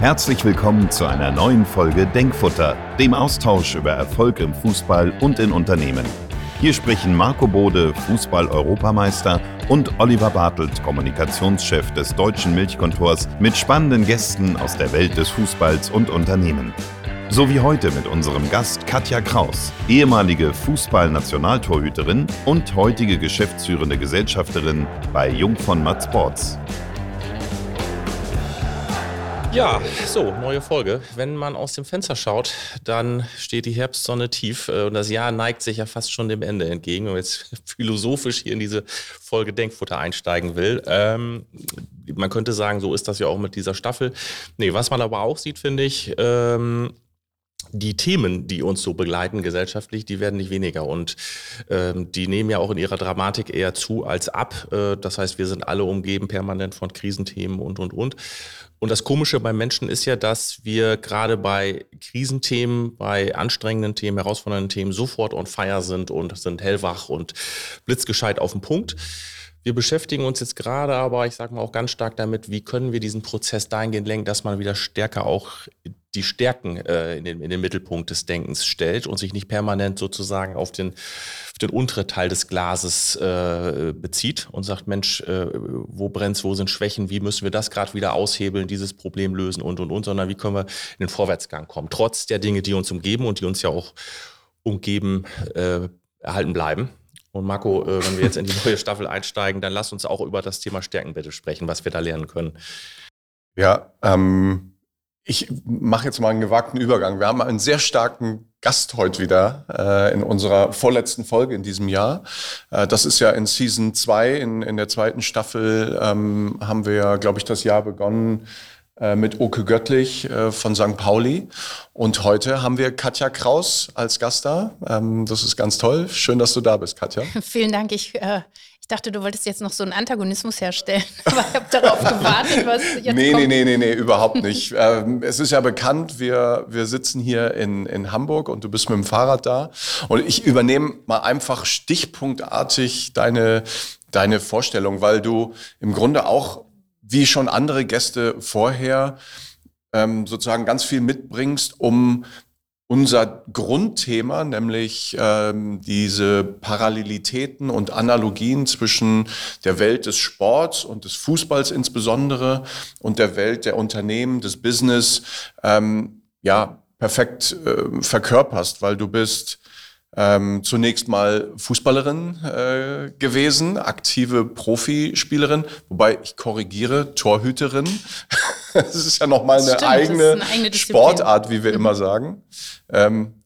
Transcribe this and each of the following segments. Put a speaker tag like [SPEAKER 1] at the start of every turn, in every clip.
[SPEAKER 1] Herzlich willkommen zu einer neuen Folge Denkfutter, dem Austausch über Erfolg im Fußball und in Unternehmen. Hier sprechen Marco Bode, Fußball-Europameister, und Oliver Bartelt, Kommunikationschef des Deutschen Milchkontors, mit spannenden Gästen aus der Welt des Fußballs und Unternehmen. So wie heute mit unserem Gast Katja Kraus, ehemalige Fußball-Nationaltorhüterin und heutige geschäftsführende Gesellschafterin bei Jung von Matt Sports.
[SPEAKER 2] Ja, so, neue Folge. Wenn man aus dem Fenster schaut, dann steht die Herbstsonne tief äh, und das Jahr neigt sich ja fast schon dem Ende entgegen. Wenn man jetzt philosophisch hier in diese Folge Denkfutter einsteigen will. Ähm, man könnte sagen, so ist das ja auch mit dieser Staffel. Nee, was man aber auch sieht, finde ich, ähm, die Themen, die uns so begleiten gesellschaftlich, die werden nicht weniger und ähm, die nehmen ja auch in ihrer Dramatik eher zu als ab. Äh, das heißt, wir sind alle umgeben permanent von Krisenthemen und, und, und. Und das Komische beim Menschen ist ja, dass wir gerade bei Krisenthemen, bei anstrengenden Themen, herausfordernden Themen sofort on fire sind und sind hellwach und blitzgescheit auf den Punkt. Wir beschäftigen uns jetzt gerade aber, ich sage mal auch ganz stark damit, wie können wir diesen Prozess dahingehend lenken, dass man wieder stärker auch die Stärken äh, in, den, in den Mittelpunkt des Denkens stellt und sich nicht permanent sozusagen auf den, auf den unteren Teil des Glases äh, bezieht und sagt, Mensch, äh, wo brennt's, wo sind Schwächen, wie müssen wir das gerade wieder aushebeln, dieses Problem lösen und, und, und, sondern wie können wir in den Vorwärtsgang kommen, trotz der Dinge, die uns umgeben und die uns ja auch umgeben, äh, erhalten bleiben. Und Marco, äh, wenn wir jetzt in die neue Staffel einsteigen, dann lass uns auch über das Thema Stärken bitte sprechen, was wir da lernen können.
[SPEAKER 3] Ja, ähm, ich mache jetzt mal einen gewagten Übergang. Wir haben einen sehr starken Gast heute wieder äh, in unserer vorletzten Folge in diesem Jahr. Äh, das ist ja in Season 2, in, in der zweiten Staffel ähm, haben wir, glaube ich, das Jahr begonnen äh, mit Oke Göttlich äh, von St. Pauli. Und heute haben wir Katja Kraus als Gast da. Ähm, das ist ganz toll. Schön, dass du da bist, Katja.
[SPEAKER 4] Vielen Dank. Ich, äh, dachte, du wolltest jetzt noch so einen Antagonismus herstellen. Aber ich habe darauf gewartet, was jetzt
[SPEAKER 3] nee,
[SPEAKER 4] kommt.
[SPEAKER 3] Nee, nee, nee, überhaupt nicht. ähm, es ist ja bekannt, wir, wir sitzen hier in, in Hamburg und du bist mit dem Fahrrad da. Und ich übernehme mal einfach stichpunktartig deine, deine Vorstellung, weil du im Grunde auch wie schon andere Gäste vorher ähm, sozusagen ganz viel mitbringst, um unser Grundthema, nämlich ähm, diese Parallelitäten und Analogien zwischen der Welt des Sports und des Fußballs insbesondere und der Welt der Unternehmen, des Business, ähm, ja, perfekt äh, verkörperst, weil du bist ähm, zunächst mal Fußballerin äh, gewesen, aktive Profispielerin, wobei ich korrigiere, Torhüterin. das ist ja nochmal eine, eigene, eine eigene Sportart, wie wir mhm. immer sagen. Ähm,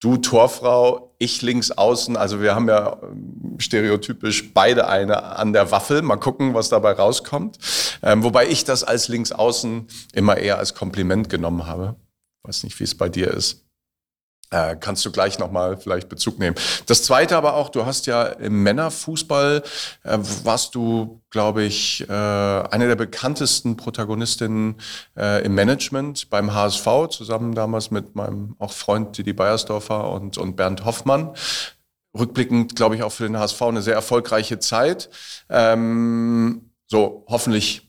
[SPEAKER 3] du Torfrau, ich links außen. Also wir haben ja ähm, stereotypisch beide eine an der Waffel. Mal gucken, was dabei rauskommt. Ähm, wobei ich das als links außen immer eher als Kompliment genommen habe. Weiß nicht, wie es bei dir ist. Äh, kannst du gleich nochmal vielleicht Bezug nehmen. Das Zweite aber auch, du hast ja im Männerfußball, äh, warst du, glaube ich, äh, eine der bekanntesten Protagonistinnen äh, im Management beim HSV, zusammen damals mit meinem auch Freund Didi Beiersdorfer und, und Bernd Hoffmann. Rückblickend, glaube ich, auch für den HSV eine sehr erfolgreiche Zeit. Ähm, so, hoffentlich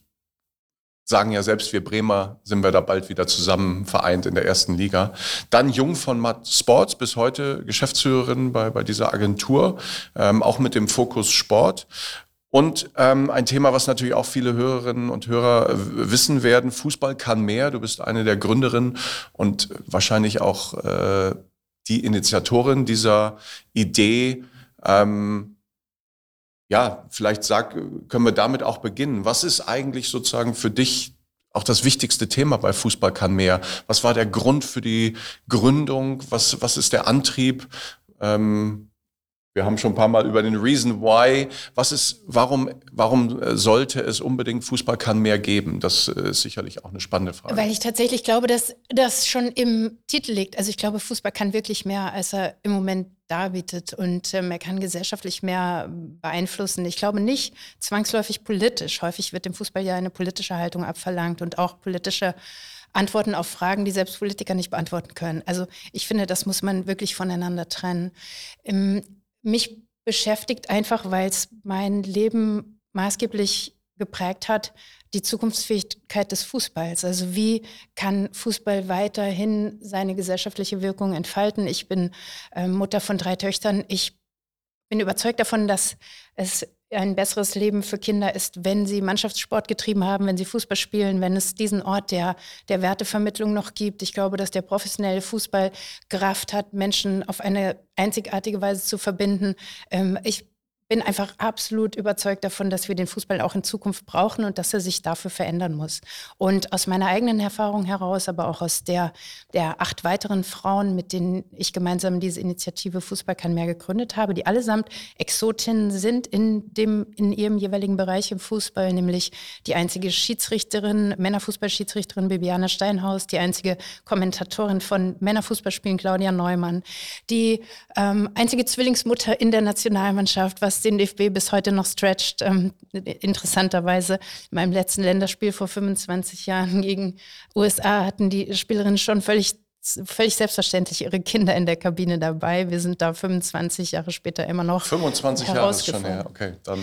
[SPEAKER 3] sagen ja selbst wir Bremer, sind wir da bald wieder zusammen vereint in der ersten Liga. Dann Jung von Matt Sports, bis heute Geschäftsführerin bei, bei dieser Agentur, ähm, auch mit dem Fokus Sport. Und ähm, ein Thema, was natürlich auch viele Hörerinnen und Hörer wissen werden, Fußball kann mehr. Du bist eine der Gründerinnen und wahrscheinlich auch äh, die Initiatorin dieser Idee, ähm, ja, vielleicht sag, können wir damit auch beginnen. Was ist eigentlich sozusagen für dich auch das wichtigste Thema bei Fußball kann mehr? Was war der Grund für die Gründung? Was, was ist der Antrieb? Ähm, wir haben schon ein paar Mal über den Reason Why. Was ist, warum, warum äh, sollte es unbedingt Fußball kann mehr geben? Das äh, ist sicherlich auch eine spannende Frage.
[SPEAKER 4] Weil ich tatsächlich glaube, dass das schon im Titel liegt. Also ich glaube, Fußball kann wirklich mehr, als er im Moment darbietet und ähm, er kann gesellschaftlich mehr beeinflussen. Ich glaube nicht zwangsläufig politisch. Häufig wird dem Fußball ja eine politische Haltung abverlangt und auch politische Antworten auf Fragen, die selbst Politiker nicht beantworten können. Also ich finde, das muss man wirklich voneinander trennen. Im, mich beschäftigt einfach, weil es mein Leben maßgeblich geprägt hat, die Zukunftsfähigkeit des Fußballs. Also wie kann Fußball weiterhin seine gesellschaftliche Wirkung entfalten? Ich bin äh, Mutter von drei Töchtern. Ich bin überzeugt davon, dass es ein besseres Leben für Kinder ist, wenn sie Mannschaftssport getrieben haben, wenn sie Fußball spielen, wenn es diesen Ort der, der Wertevermittlung noch gibt. Ich glaube, dass der professionelle Fußball Kraft hat, Menschen auf eine einzigartige Weise zu verbinden. Ähm, ich bin einfach absolut überzeugt davon, dass wir den Fußball auch in Zukunft brauchen und dass er sich dafür verändern muss. Und aus meiner eigenen Erfahrung heraus, aber auch aus der der acht weiteren Frauen, mit denen ich gemeinsam diese Initiative Fußball kann mehr gegründet habe, die allesamt Exotinnen sind in dem in ihrem jeweiligen Bereich im Fußball, nämlich die einzige Schiedsrichterin, Männerfußballschiedsrichterin Bibiana Steinhaus, die einzige Kommentatorin von Männerfußballspielen Claudia Neumann, die ähm, einzige Zwillingsmutter in der Nationalmannschaft, was den DFB bis heute noch stretcht. Ähm, interessanterweise, in meinem letzten Länderspiel vor 25 Jahren gegen USA hatten die Spielerinnen schon völlig völlig selbstverständlich ihre Kinder in der Kabine dabei. Wir sind da 25 Jahre später immer noch.
[SPEAKER 3] 25 Jahre ist schon her, okay. Dann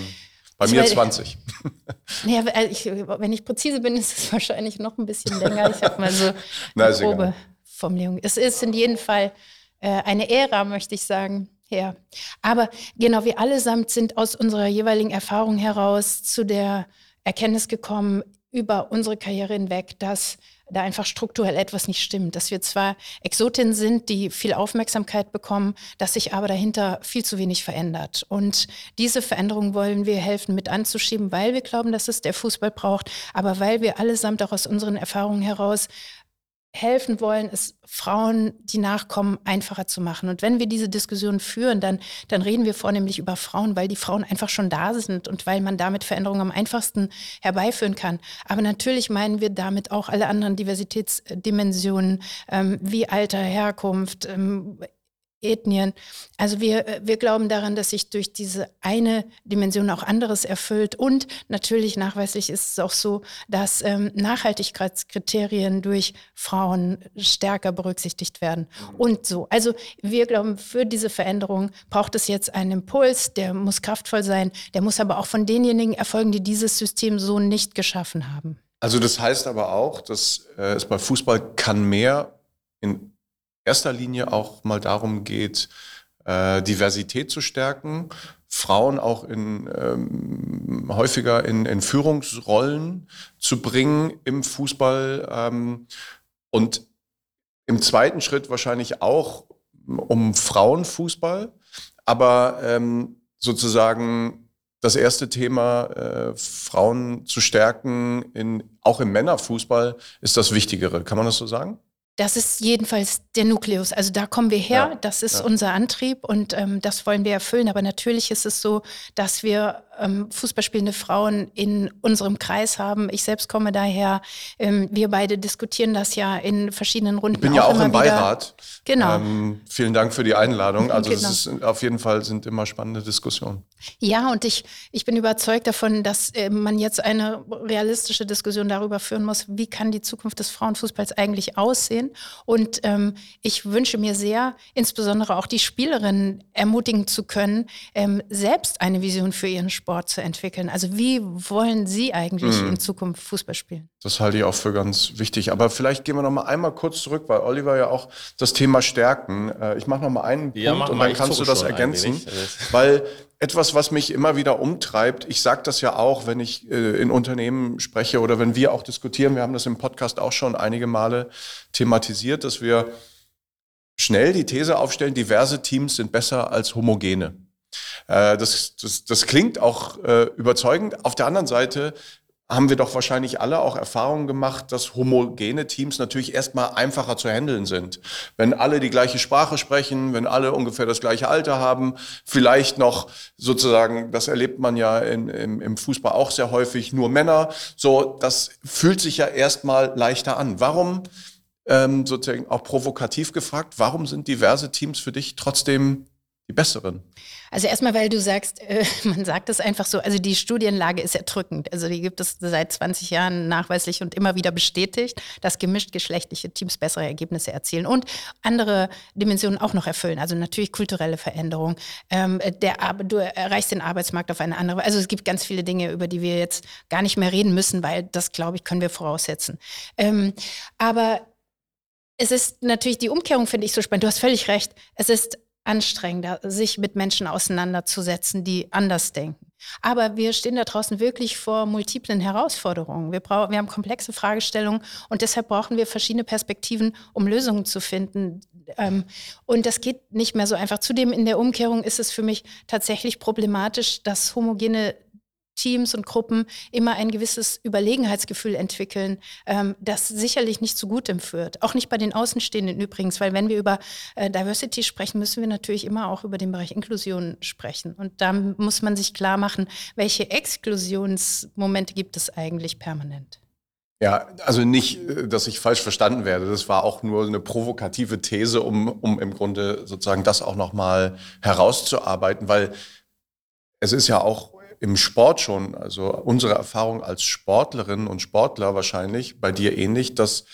[SPEAKER 3] bei ich mir meine, 20.
[SPEAKER 4] Ja, ich, wenn ich präzise bin, ist es wahrscheinlich noch ein bisschen länger. Ich habe mal so eine grobe Formulierung. Es ist in jedem Fall äh, eine Ära, möchte ich sagen. Ja, aber genau, wir allesamt sind aus unserer jeweiligen Erfahrung heraus zu der Erkenntnis gekommen, über unsere Karriere hinweg, dass da einfach strukturell etwas nicht stimmt. Dass wir zwar Exotinnen sind, die viel Aufmerksamkeit bekommen, dass sich aber dahinter viel zu wenig verändert. Und diese Veränderung wollen wir helfen mit anzuschieben, weil wir glauben, dass es der Fußball braucht, aber weil wir allesamt auch aus unseren Erfahrungen heraus helfen wollen, es Frauen, die nachkommen, einfacher zu machen. Und wenn wir diese Diskussion führen, dann, dann reden wir vornehmlich über Frauen, weil die Frauen einfach schon da sind und weil man damit Veränderungen am einfachsten herbeiführen kann. Aber natürlich meinen wir damit auch alle anderen Diversitätsdimensionen ähm, wie Alter, Herkunft, ähm, Ethnien. Also wir, äh, wir glauben daran, dass sich durch diese eine Dimension auch anderes erfüllt. Und natürlich nachweislich ist es auch so, dass ähm, Nachhaltigkeitskriterien durch Frauen stärker berücksichtigt werden. Und so. Also wir glauben, für diese Veränderung braucht es jetzt einen Impuls, der muss kraftvoll sein, der muss aber auch von denjenigen erfolgen, die dieses System so nicht geschaffen haben.
[SPEAKER 3] Also das heißt aber auch, dass äh, es bei Fußball kann mehr in erster Linie auch mal darum geht, äh, Diversität zu stärken, Frauen auch in, ähm, häufiger in, in Führungsrollen zu bringen im Fußball ähm, und im zweiten Schritt wahrscheinlich auch um Frauenfußball, aber ähm, sozusagen das erste Thema, äh, Frauen zu stärken, in, auch im Männerfußball, ist das Wichtigere. Kann man das so sagen?
[SPEAKER 4] Das ist jedenfalls der Nukleus. Also da kommen wir her, ja, das ist ja. unser Antrieb und ähm, das wollen wir erfüllen. Aber natürlich ist es so, dass wir ähm, Fußballspielende Frauen in unserem Kreis haben. Ich selbst komme daher. Ähm, wir beide diskutieren das ja in verschiedenen Runden.
[SPEAKER 3] Ich bin ja auch im Beirat.
[SPEAKER 4] Genau.
[SPEAKER 3] Ähm, vielen Dank für die Einladung. Also genau. es ist auf jeden Fall sind immer spannende Diskussionen.
[SPEAKER 4] Ja, und ich, ich bin überzeugt davon, dass äh, man jetzt eine realistische Diskussion darüber führen muss, wie kann die Zukunft des Frauenfußballs eigentlich aussehen. Und ähm, ich wünsche mir sehr, insbesondere auch die Spielerinnen ermutigen zu können, ähm, selbst eine Vision für ihren Sport Sport zu entwickeln. Also wie wollen Sie eigentlich mhm. in Zukunft Fußball spielen?
[SPEAKER 3] Das halte ich auch für ganz wichtig. Aber vielleicht gehen wir noch mal einmal kurz zurück, weil Oliver ja auch das Thema Stärken. Äh, ich mache noch mal einen ja, Punkt und dann kannst du das ergänzen, weil etwas, was mich immer wieder umtreibt, ich sage das ja auch, wenn ich äh, in Unternehmen spreche oder wenn wir auch diskutieren, wir haben das im Podcast auch schon einige Male thematisiert, dass wir schnell die These aufstellen, diverse Teams sind besser als homogene. Äh, das, das, das klingt auch äh, überzeugend. Auf der anderen Seite haben wir doch wahrscheinlich alle auch Erfahrungen gemacht, dass homogene Teams natürlich erstmal einfacher zu handeln sind. Wenn alle die gleiche Sprache sprechen, wenn alle ungefähr das gleiche Alter haben, vielleicht noch sozusagen, das erlebt man ja in, im, im Fußball auch sehr häufig, nur Männer. So, das fühlt sich ja erstmal leichter an. Warum, ähm, sozusagen auch provokativ gefragt, warum sind diverse Teams für dich trotzdem die besseren?
[SPEAKER 4] Also erstmal, weil du sagst, äh, man sagt es einfach so, also die Studienlage ist erdrückend. Also die gibt es seit 20 Jahren nachweislich und immer wieder bestätigt, dass gemischt geschlechtliche Teams bessere Ergebnisse erzielen und andere Dimensionen auch noch erfüllen. Also natürlich kulturelle Veränderung. Ähm, der, du erreichst den Arbeitsmarkt auf eine andere. Also es gibt ganz viele Dinge, über die wir jetzt gar nicht mehr reden müssen, weil das, glaube ich, können wir voraussetzen. Ähm, aber es ist natürlich die Umkehrung, finde ich so spannend. Du hast völlig recht. Es ist anstrengender, sich mit Menschen auseinanderzusetzen, die anders denken. Aber wir stehen da draußen wirklich vor multiplen Herausforderungen. Wir, brauchen, wir haben komplexe Fragestellungen und deshalb brauchen wir verschiedene Perspektiven, um Lösungen zu finden. Ähm, und das geht nicht mehr so einfach. Zudem in der Umkehrung ist es für mich tatsächlich problematisch, dass homogene Teams und Gruppen immer ein gewisses Überlegenheitsgefühl entwickeln, ähm, das sicherlich nicht zu gutem führt. Auch nicht bei den Außenstehenden übrigens, weil wenn wir über äh, Diversity sprechen, müssen wir natürlich immer auch über den Bereich Inklusion sprechen. Und da muss man sich klar machen, welche Exklusionsmomente gibt es eigentlich permanent.
[SPEAKER 3] Ja, also nicht, äh, dass ich falsch verstanden werde. Das war auch nur eine provokative These, um, um im Grunde sozusagen das auch nochmal herauszuarbeiten, weil es ist ja auch im Sport schon, also unsere Erfahrung als Sportlerinnen und Sportler wahrscheinlich, bei dir ähnlich, dass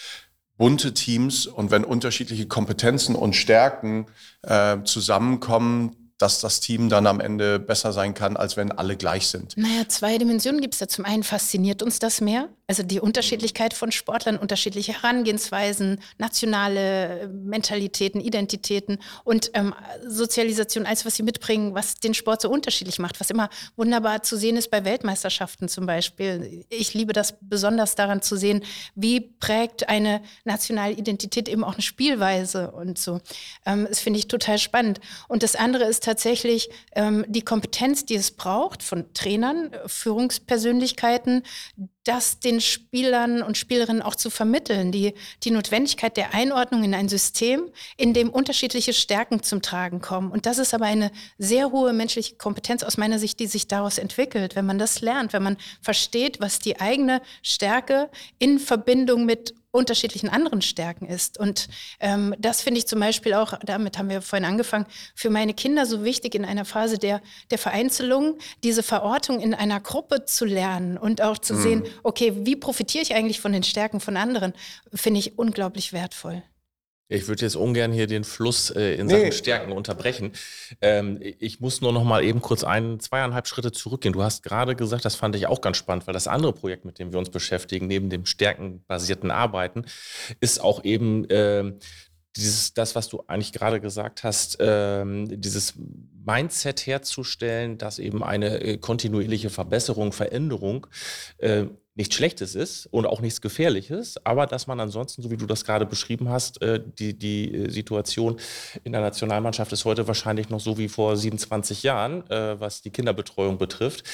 [SPEAKER 3] bunte Teams und wenn unterschiedliche Kompetenzen und Stärken äh, zusammenkommen, dass das Team dann am Ende besser sein kann, als wenn alle gleich sind.
[SPEAKER 4] Naja, zwei Dimensionen gibt es da. Zum einen fasziniert uns das mehr, also die Unterschiedlichkeit von Sportlern, unterschiedliche Herangehensweisen, nationale Mentalitäten, Identitäten und ähm, Sozialisation, alles, was sie mitbringen, was den Sport so unterschiedlich macht, was immer wunderbar zu sehen ist bei Weltmeisterschaften zum Beispiel. Ich liebe das besonders daran zu sehen, wie prägt eine nationale Identität eben auch eine Spielweise und so. Ähm, das finde ich total spannend. Und das andere ist tatsächlich ähm, die Kompetenz, die es braucht von Trainern, Führungspersönlichkeiten, das den Spielern und Spielerinnen auch zu vermitteln, die, die Notwendigkeit der Einordnung in ein System, in dem unterschiedliche Stärken zum Tragen kommen. Und das ist aber eine sehr hohe menschliche Kompetenz aus meiner Sicht, die sich daraus entwickelt. Wenn man das lernt, wenn man versteht, was die eigene Stärke in Verbindung mit unterschiedlichen anderen Stärken ist. Und ähm, das finde ich zum Beispiel auch, damit haben wir vorhin angefangen, für meine Kinder so wichtig in einer Phase der, der Vereinzelung, diese Verortung in einer Gruppe zu lernen und auch zu mhm. sehen, okay, wie profitiere ich eigentlich von den Stärken von anderen, finde ich unglaublich wertvoll.
[SPEAKER 2] Ich würde jetzt ungern hier den Fluss äh, in Sachen nee. Stärken unterbrechen. Ähm, ich muss nur noch mal eben kurz ein, zweieinhalb Schritte zurückgehen. Du hast gerade gesagt, das fand ich auch ganz spannend, weil das andere Projekt, mit dem wir uns beschäftigen, neben dem stärkenbasierten Arbeiten, ist auch eben äh, dieses, das, was du eigentlich gerade gesagt hast, ähm, dieses Mindset herzustellen, dass eben eine äh, kontinuierliche Verbesserung, Veränderung äh, nichts Schlechtes ist und auch nichts Gefährliches, aber dass man ansonsten, so wie du das gerade beschrieben hast, äh, die, die äh, Situation in der Nationalmannschaft ist heute wahrscheinlich noch so wie vor 27 Jahren, äh, was die Kinderbetreuung betrifft.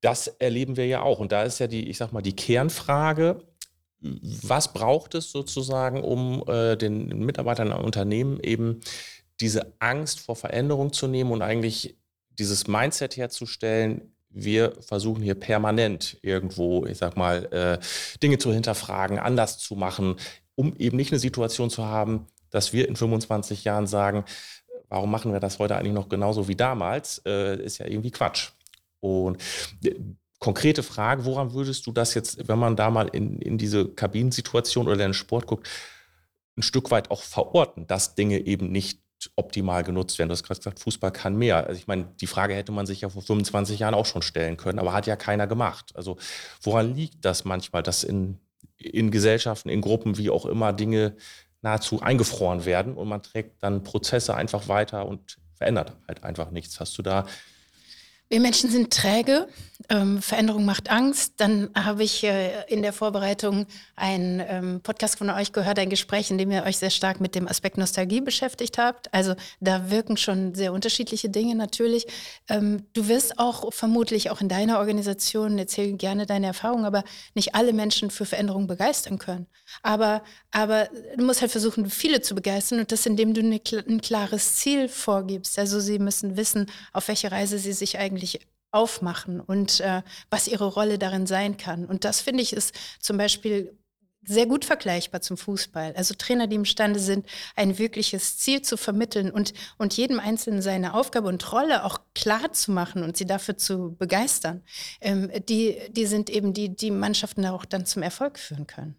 [SPEAKER 2] Das erleben wir ja auch. Und da ist ja die, ich sag mal, die Kernfrage, was braucht es sozusagen, um den Mitarbeitern im Unternehmen eben diese Angst vor Veränderung zu nehmen und eigentlich dieses Mindset herzustellen, wir versuchen hier permanent irgendwo, ich sag mal, äh, Dinge zu hinterfragen, anders zu machen, um eben nicht eine Situation zu haben, dass wir in 25 Jahren sagen, warum machen wir das heute eigentlich noch genauso wie damals, äh, ist ja irgendwie Quatsch. Und äh, konkrete Frage, woran würdest du das jetzt, wenn man da mal in, in diese Kabinensituation oder den Sport guckt, ein Stück weit auch verorten, dass Dinge eben nicht optimal genutzt werden. Du hast gerade gesagt, Fußball kann mehr. Also ich meine, die Frage hätte man sich ja vor 25 Jahren auch schon stellen können, aber hat ja keiner gemacht. Also woran liegt das manchmal, dass in, in Gesellschaften, in Gruppen, wie auch immer, Dinge nahezu eingefroren werden und man trägt dann Prozesse einfach weiter und verändert halt einfach nichts. Hast du da
[SPEAKER 4] wir Menschen sind träge. Ähm, Veränderung macht Angst. Dann habe ich äh, in der Vorbereitung einen ähm, Podcast von euch gehört, ein Gespräch, in dem ihr euch sehr stark mit dem Aspekt Nostalgie beschäftigt habt. Also da wirken schon sehr unterschiedliche Dinge natürlich. Ähm, du wirst auch vermutlich auch in deiner Organisation, erzähl gerne deine Erfahrungen, aber nicht alle Menschen für Veränderung begeistern können. Aber, aber du musst halt versuchen, viele zu begeistern und das, indem du eine, ein klares Ziel vorgibst. Also sie müssen wissen, auf welche Reise sie sich eigentlich eigentlich aufmachen und äh, was ihre Rolle darin sein kann. Und das finde ich ist zum Beispiel sehr gut vergleichbar zum Fußball. Also Trainer, die imstande sind, ein wirkliches Ziel zu vermitteln und, und jedem Einzelnen seine Aufgabe und Rolle auch klar zu machen und sie dafür zu begeistern, ähm, die, die sind eben die, die Mannschaften auch dann zum Erfolg führen können.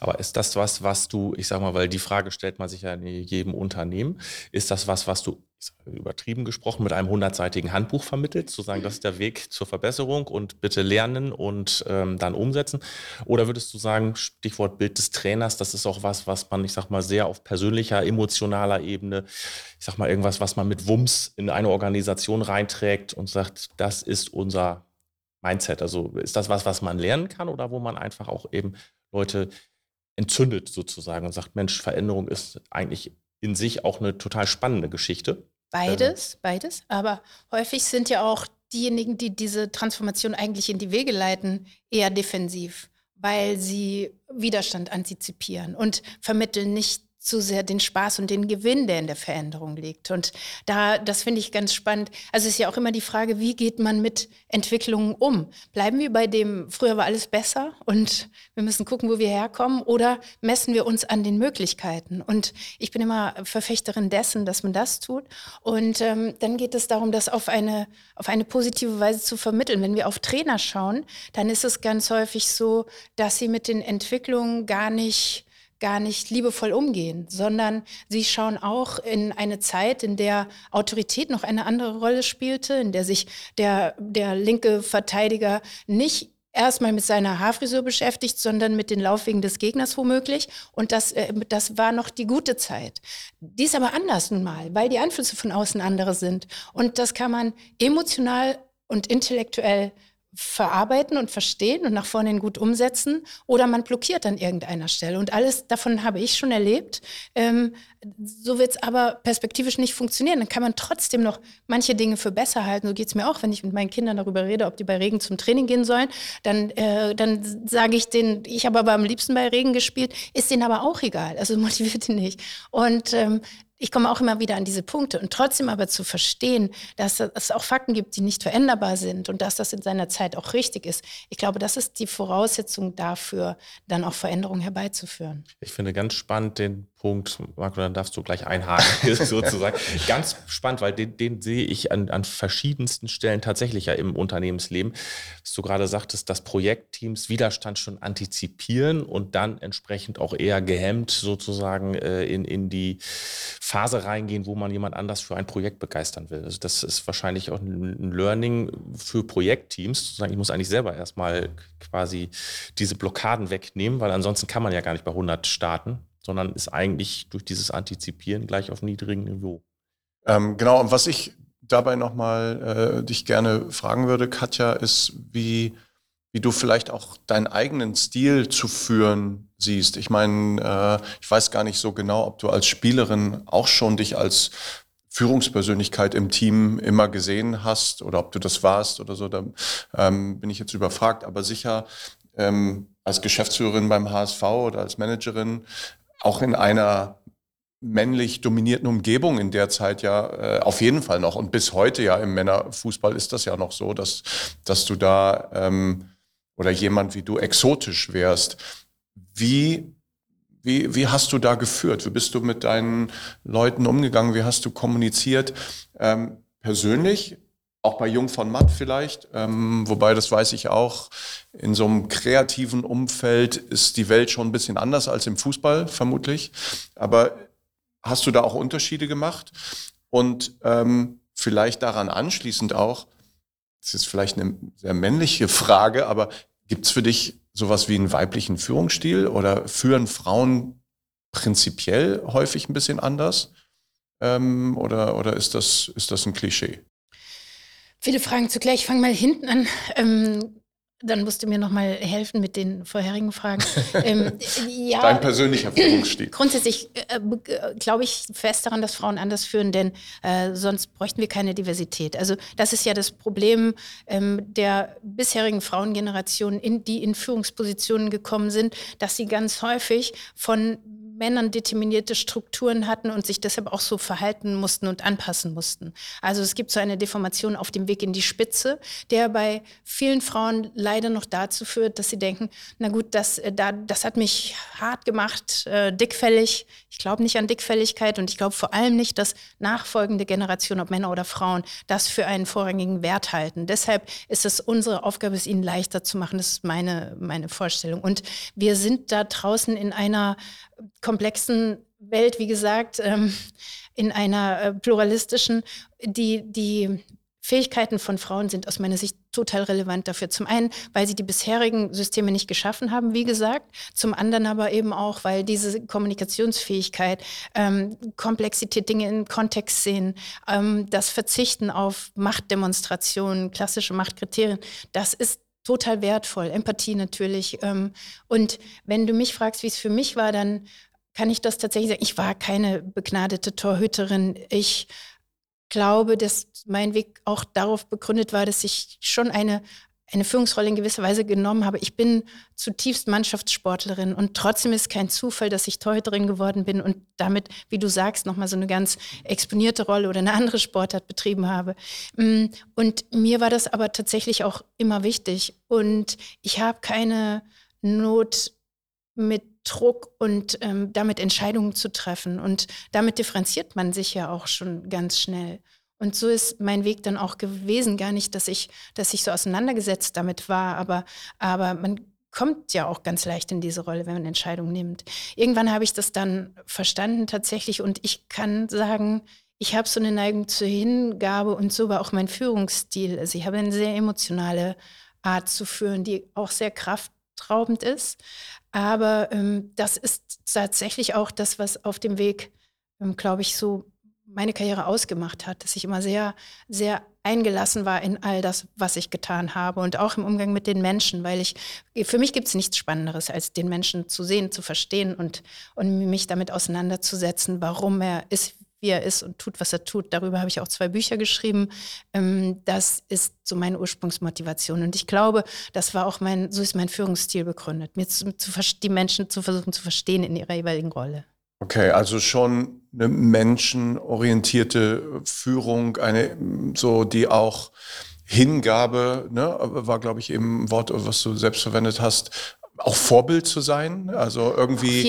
[SPEAKER 2] Aber ist das was, was du, ich sag mal, weil die Frage stellt man sich ja in jedem Unternehmen, ist das was, was du übertrieben gesprochen mit einem hundertseitigen Handbuch vermittelt, zu sagen, das ist der Weg zur Verbesserung und bitte lernen und ähm, dann umsetzen? Oder würdest du sagen, Stichwort Bild des Trainers, das ist auch was, was man, ich sag mal, sehr auf persönlicher, emotionaler Ebene, ich sag mal, irgendwas, was man mit Wumms in eine Organisation reinträgt und sagt, das ist unser Mindset. Also ist das was, was man lernen kann oder wo man einfach auch eben Leute entzündet sozusagen und sagt, Mensch, Veränderung ist eigentlich in sich auch eine total spannende Geschichte.
[SPEAKER 4] Beides, beides. Aber häufig sind ja auch diejenigen, die diese Transformation eigentlich in die Wege leiten, eher defensiv, weil sie Widerstand antizipieren und vermitteln nicht zu sehr den Spaß und den Gewinn, der in der Veränderung liegt. Und da, das finde ich ganz spannend. Also es ist ja auch immer die Frage, wie geht man mit Entwicklungen um? Bleiben wir bei dem, früher war alles besser und wir müssen gucken, wo wir herkommen oder messen wir uns an den Möglichkeiten? Und ich bin immer Verfechterin dessen, dass man das tut. Und ähm, dann geht es darum, das auf eine, auf eine positive Weise zu vermitteln. Wenn wir auf Trainer schauen, dann ist es ganz häufig so, dass sie mit den Entwicklungen gar nicht gar nicht liebevoll umgehen, sondern sie schauen auch in eine Zeit, in der Autorität noch eine andere Rolle spielte, in der sich der, der linke Verteidiger nicht erstmal mit seiner Haarfrisur beschäftigt, sondern mit den Laufwegen des Gegners womöglich. Und das, äh, das war noch die gute Zeit. Die ist aber anders nun mal, weil die Einflüsse von außen andere sind. Und das kann man emotional und intellektuell verarbeiten und verstehen und nach vorne gut umsetzen oder man blockiert an irgendeiner Stelle. Und alles davon habe ich schon erlebt. Ähm, so wird es aber perspektivisch nicht funktionieren. Dann kann man trotzdem noch manche Dinge für besser halten. So geht es mir auch, wenn ich mit meinen Kindern darüber rede, ob die bei Regen zum Training gehen sollen. Dann, äh, dann sage ich denen, ich habe aber am liebsten bei Regen gespielt, ist denen aber auch egal. Also motiviert die nicht. Und ähm, ich komme auch immer wieder an diese Punkte und trotzdem aber zu verstehen, dass es auch Fakten gibt, die nicht veränderbar sind und dass das in seiner Zeit auch richtig ist. Ich glaube, das ist die Voraussetzung dafür, dann auch Veränderungen herbeizuführen.
[SPEAKER 2] Ich finde ganz spannend den Punkt, Marco, dann darfst du gleich einhaken, sozusagen. Ganz spannend, weil den, den sehe ich an, an, verschiedensten Stellen tatsächlich ja im Unternehmensleben. Was du gerade sagtest, dass Projektteams Widerstand schon antizipieren und dann entsprechend auch eher gehemmt sozusagen äh, in, in die Phase reingehen, wo man jemand anders für ein Projekt begeistern will. Also das ist wahrscheinlich auch ein Learning für Projektteams, zu sagen, ich muss eigentlich selber erstmal quasi diese Blockaden wegnehmen, weil ansonsten kann man ja gar nicht bei 100 starten sondern ist eigentlich durch dieses Antizipieren gleich auf niedrigem Niveau.
[SPEAKER 3] Ähm, genau, und was ich dabei nochmal äh, dich gerne fragen würde, Katja, ist, wie, wie du vielleicht auch deinen eigenen Stil zu führen siehst. Ich meine, äh, ich weiß gar nicht so genau, ob du als Spielerin auch schon dich als Führungspersönlichkeit im Team immer gesehen hast oder ob du das warst oder so, da ähm, bin ich jetzt überfragt. Aber sicher ähm, als Geschäftsführerin beim HSV oder als Managerin auch in einer männlich dominierten Umgebung in der Zeit ja äh, auf jeden Fall noch und bis heute ja im Männerfußball ist das ja noch so, dass, dass du da ähm, oder jemand wie du exotisch wärst. Wie, wie, wie hast du da geführt? Wie bist du mit deinen Leuten umgegangen? Wie hast du kommuniziert? Ähm, persönlich auch bei Jung von Matt vielleicht, ähm, wobei das weiß ich auch, in so einem kreativen Umfeld ist die Welt schon ein bisschen anders als im Fußball vermutlich. Aber hast du da auch Unterschiede gemacht? Und ähm, vielleicht daran anschließend auch, das ist vielleicht eine sehr männliche Frage, aber gibt es für dich sowas wie einen weiblichen Führungsstil oder führen Frauen prinzipiell häufig ein bisschen anders? Ähm, oder oder ist, das, ist das ein Klischee?
[SPEAKER 4] Viele Fragen zugleich. Ich fange mal hinten an. Ähm, dann musst du mir noch mal helfen mit den vorherigen Fragen.
[SPEAKER 3] ähm, ja, Dein persönlicher Führungsstil.
[SPEAKER 4] Grundsätzlich äh, äh, glaube ich fest daran, dass Frauen anders führen, denn äh, sonst bräuchten wir keine Diversität. Also das ist ja das Problem ähm, der bisherigen Frauengeneration, in, die in Führungspositionen gekommen sind, dass sie ganz häufig von Männern determinierte Strukturen hatten und sich deshalb auch so verhalten mussten und anpassen mussten. Also es gibt so eine Deformation auf dem Weg in die Spitze, der bei vielen Frauen leider noch dazu führt, dass sie denken, na gut, das, äh, da, das hat mich hart gemacht, äh, dickfällig. Ich glaube nicht an Dickfälligkeit und ich glaube vor allem nicht, dass nachfolgende Generationen, ob Männer oder Frauen, das für einen vorrangigen Wert halten. Deshalb ist es unsere Aufgabe, es ihnen leichter zu machen. Das ist meine, meine Vorstellung. Und wir sind da draußen in einer komplexen Welt, wie gesagt, ähm, in einer äh, pluralistischen, die, die Fähigkeiten von Frauen sind aus meiner Sicht total relevant dafür. Zum einen, weil sie die bisherigen Systeme nicht geschaffen haben, wie gesagt. Zum anderen aber eben auch, weil diese Kommunikationsfähigkeit, ähm, Komplexität, Dinge in Kontext sehen, ähm, das Verzichten auf Machtdemonstrationen, klassische Machtkriterien, das ist total wertvoll. Empathie natürlich. Ähm, und wenn du mich fragst, wie es für mich war, dann kann ich das tatsächlich sagen. Ich war keine begnadete Torhüterin. Ich glaube, dass mein Weg auch darauf begründet war, dass ich schon eine, eine Führungsrolle in gewisser Weise genommen habe. Ich bin zutiefst Mannschaftssportlerin und trotzdem ist kein Zufall, dass ich Torhüterin geworden bin und damit, wie du sagst, nochmal so eine ganz exponierte Rolle oder eine andere Sportart betrieben habe. Mm, und mir war das aber tatsächlich auch immer wichtig und ich habe keine Not mit Druck und ähm, damit Entscheidungen zu treffen. Und damit differenziert man sich ja auch schon ganz schnell. Und so ist mein Weg dann auch gewesen. Gar nicht, dass ich, dass ich so auseinandergesetzt damit war, aber, aber man kommt ja auch ganz leicht in diese Rolle, wenn man Entscheidungen nimmt. Irgendwann habe ich das dann verstanden tatsächlich und ich kann sagen, ich habe so eine Neigung zur Hingabe und so war auch mein Führungsstil. Also ich habe eine sehr emotionale Art zu führen, die auch sehr kraftraubend ist. Aber ähm, das ist tatsächlich auch das, was auf dem Weg, ähm, glaube ich, so meine Karriere ausgemacht hat, dass ich immer sehr, sehr eingelassen war in all das, was ich getan habe und auch im Umgang mit den Menschen, weil ich, für mich gibt es nichts Spannenderes, als den Menschen zu sehen, zu verstehen und, und mich damit auseinanderzusetzen, warum er ist, wie er ist und tut, was er tut. Darüber habe ich auch zwei Bücher geschrieben. Ähm, das ist so meine Ursprungsmotivation. Und ich glaube, das war auch mein, so ist mein Führungsstil begründet, mir zu, zu, die Menschen zu versuchen zu verstehen in ihrer jeweiligen Rolle.
[SPEAKER 3] Okay, also schon eine menschenorientierte Führung, eine so, die auch Hingabe, ne, war, glaube ich, eben ein Wort, was du selbst verwendet hast, auch Vorbild zu sein, also irgendwie
[SPEAKER 4] auf.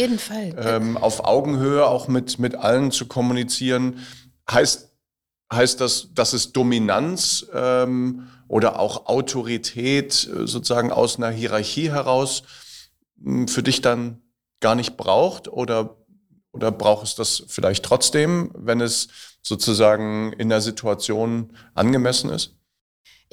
[SPEAKER 3] Ähm, auf Augenhöhe auch mit, mit allen zu kommunizieren. Heißt, heißt das, dass es Dominanz ähm, oder auch Autorität äh, sozusagen aus einer Hierarchie heraus hm, für dich dann gar nicht braucht oder, oder braucht es das vielleicht trotzdem, wenn es sozusagen in der Situation angemessen ist?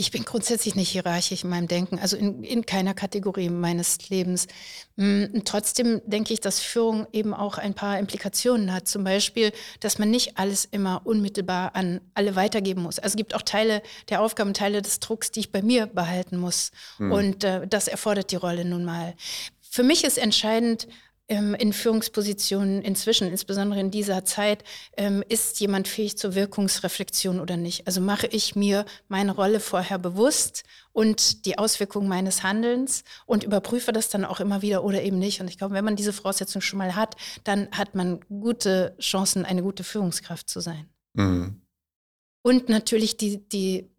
[SPEAKER 4] Ich bin grundsätzlich nicht hierarchisch in meinem Denken, also in, in keiner Kategorie meines Lebens. Mm, trotzdem denke ich, dass Führung eben auch ein paar Implikationen hat. Zum Beispiel, dass man nicht alles immer unmittelbar an alle weitergeben muss. Also es gibt auch Teile der Aufgaben, Teile des Drucks, die ich bei mir behalten muss. Hm. Und äh, das erfordert die Rolle nun mal. Für mich ist entscheidend, in Führungspositionen inzwischen, insbesondere in dieser Zeit, ähm, ist jemand fähig zur Wirkungsreflexion oder nicht? Also mache ich mir meine Rolle vorher bewusst und die Auswirkungen meines Handelns und überprüfe das dann auch immer wieder oder eben nicht. Und ich glaube, wenn man diese Voraussetzung schon mal hat, dann hat man gute Chancen, eine gute Führungskraft zu sein. Mhm. Und natürlich die, die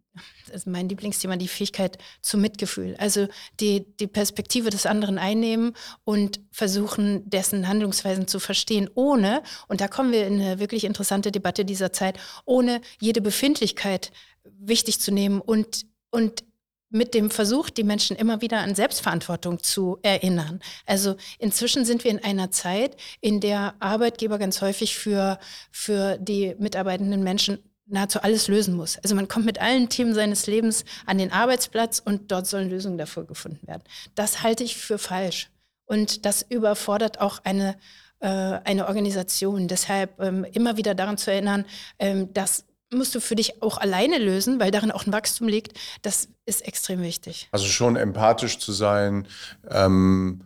[SPEAKER 4] das ist mein Lieblingsthema, die Fähigkeit zum Mitgefühl. Also die, die Perspektive des anderen einnehmen und versuchen, dessen Handlungsweisen zu verstehen, ohne, und da kommen wir in eine wirklich interessante Debatte dieser Zeit, ohne jede Befindlichkeit wichtig zu nehmen und, und mit dem Versuch, die Menschen immer wieder an Selbstverantwortung zu erinnern. Also inzwischen sind wir in einer Zeit, in der Arbeitgeber ganz häufig für, für die mitarbeitenden Menschen nahezu alles lösen muss. Also man kommt mit allen Themen seines Lebens an den Arbeitsplatz und dort sollen Lösungen dafür gefunden werden. Das halte ich für falsch. Und das überfordert auch eine, äh, eine Organisation. Deshalb ähm, immer wieder daran zu erinnern, ähm, das musst du für dich auch alleine lösen, weil darin auch ein Wachstum liegt. Das ist extrem wichtig.
[SPEAKER 3] Also schon empathisch zu sein, ähm,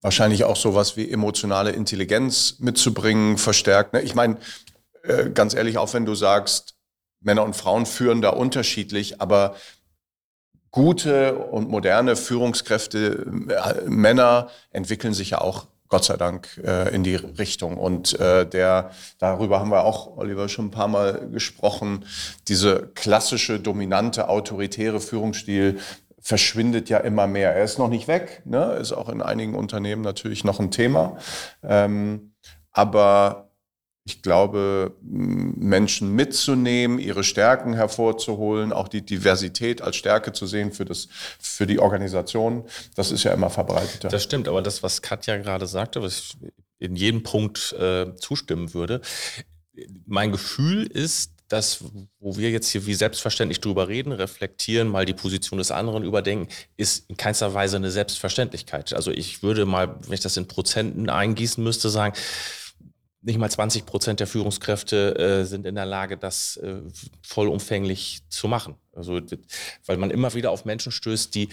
[SPEAKER 3] wahrscheinlich auch sowas wie emotionale Intelligenz mitzubringen, verstärkt. Ne? Ich meine, äh, ganz ehrlich, auch wenn du sagst, Männer und Frauen führen da unterschiedlich, aber gute und moderne Führungskräfte, äh, Männer entwickeln sich ja auch Gott sei Dank, äh, in die Richtung. Und äh, der, darüber haben wir auch, Oliver, schon ein paar Mal gesprochen, diese klassische, dominante, autoritäre Führungsstil verschwindet ja immer mehr. Er ist noch nicht weg, ne? ist auch in einigen Unternehmen natürlich noch ein Thema. Ähm, aber ich glaube, Menschen mitzunehmen, ihre Stärken hervorzuholen, auch die Diversität als Stärke zu sehen für, das, für die Organisation, das ist ja immer verbreiteter.
[SPEAKER 2] Das stimmt, aber das, was Katja gerade sagte, was ich in jedem Punkt äh, zustimmen würde, mein Gefühl ist, dass, wo wir jetzt hier wie selbstverständlich drüber reden, reflektieren, mal die Position des anderen überdenken, ist in keinster Weise eine Selbstverständlichkeit. Also ich würde mal, wenn ich das in Prozenten eingießen müsste, sagen, nicht mal 20 Prozent der Führungskräfte äh, sind in der Lage, das äh, vollumfänglich zu machen. Also, weil man immer wieder auf Menschen stößt, die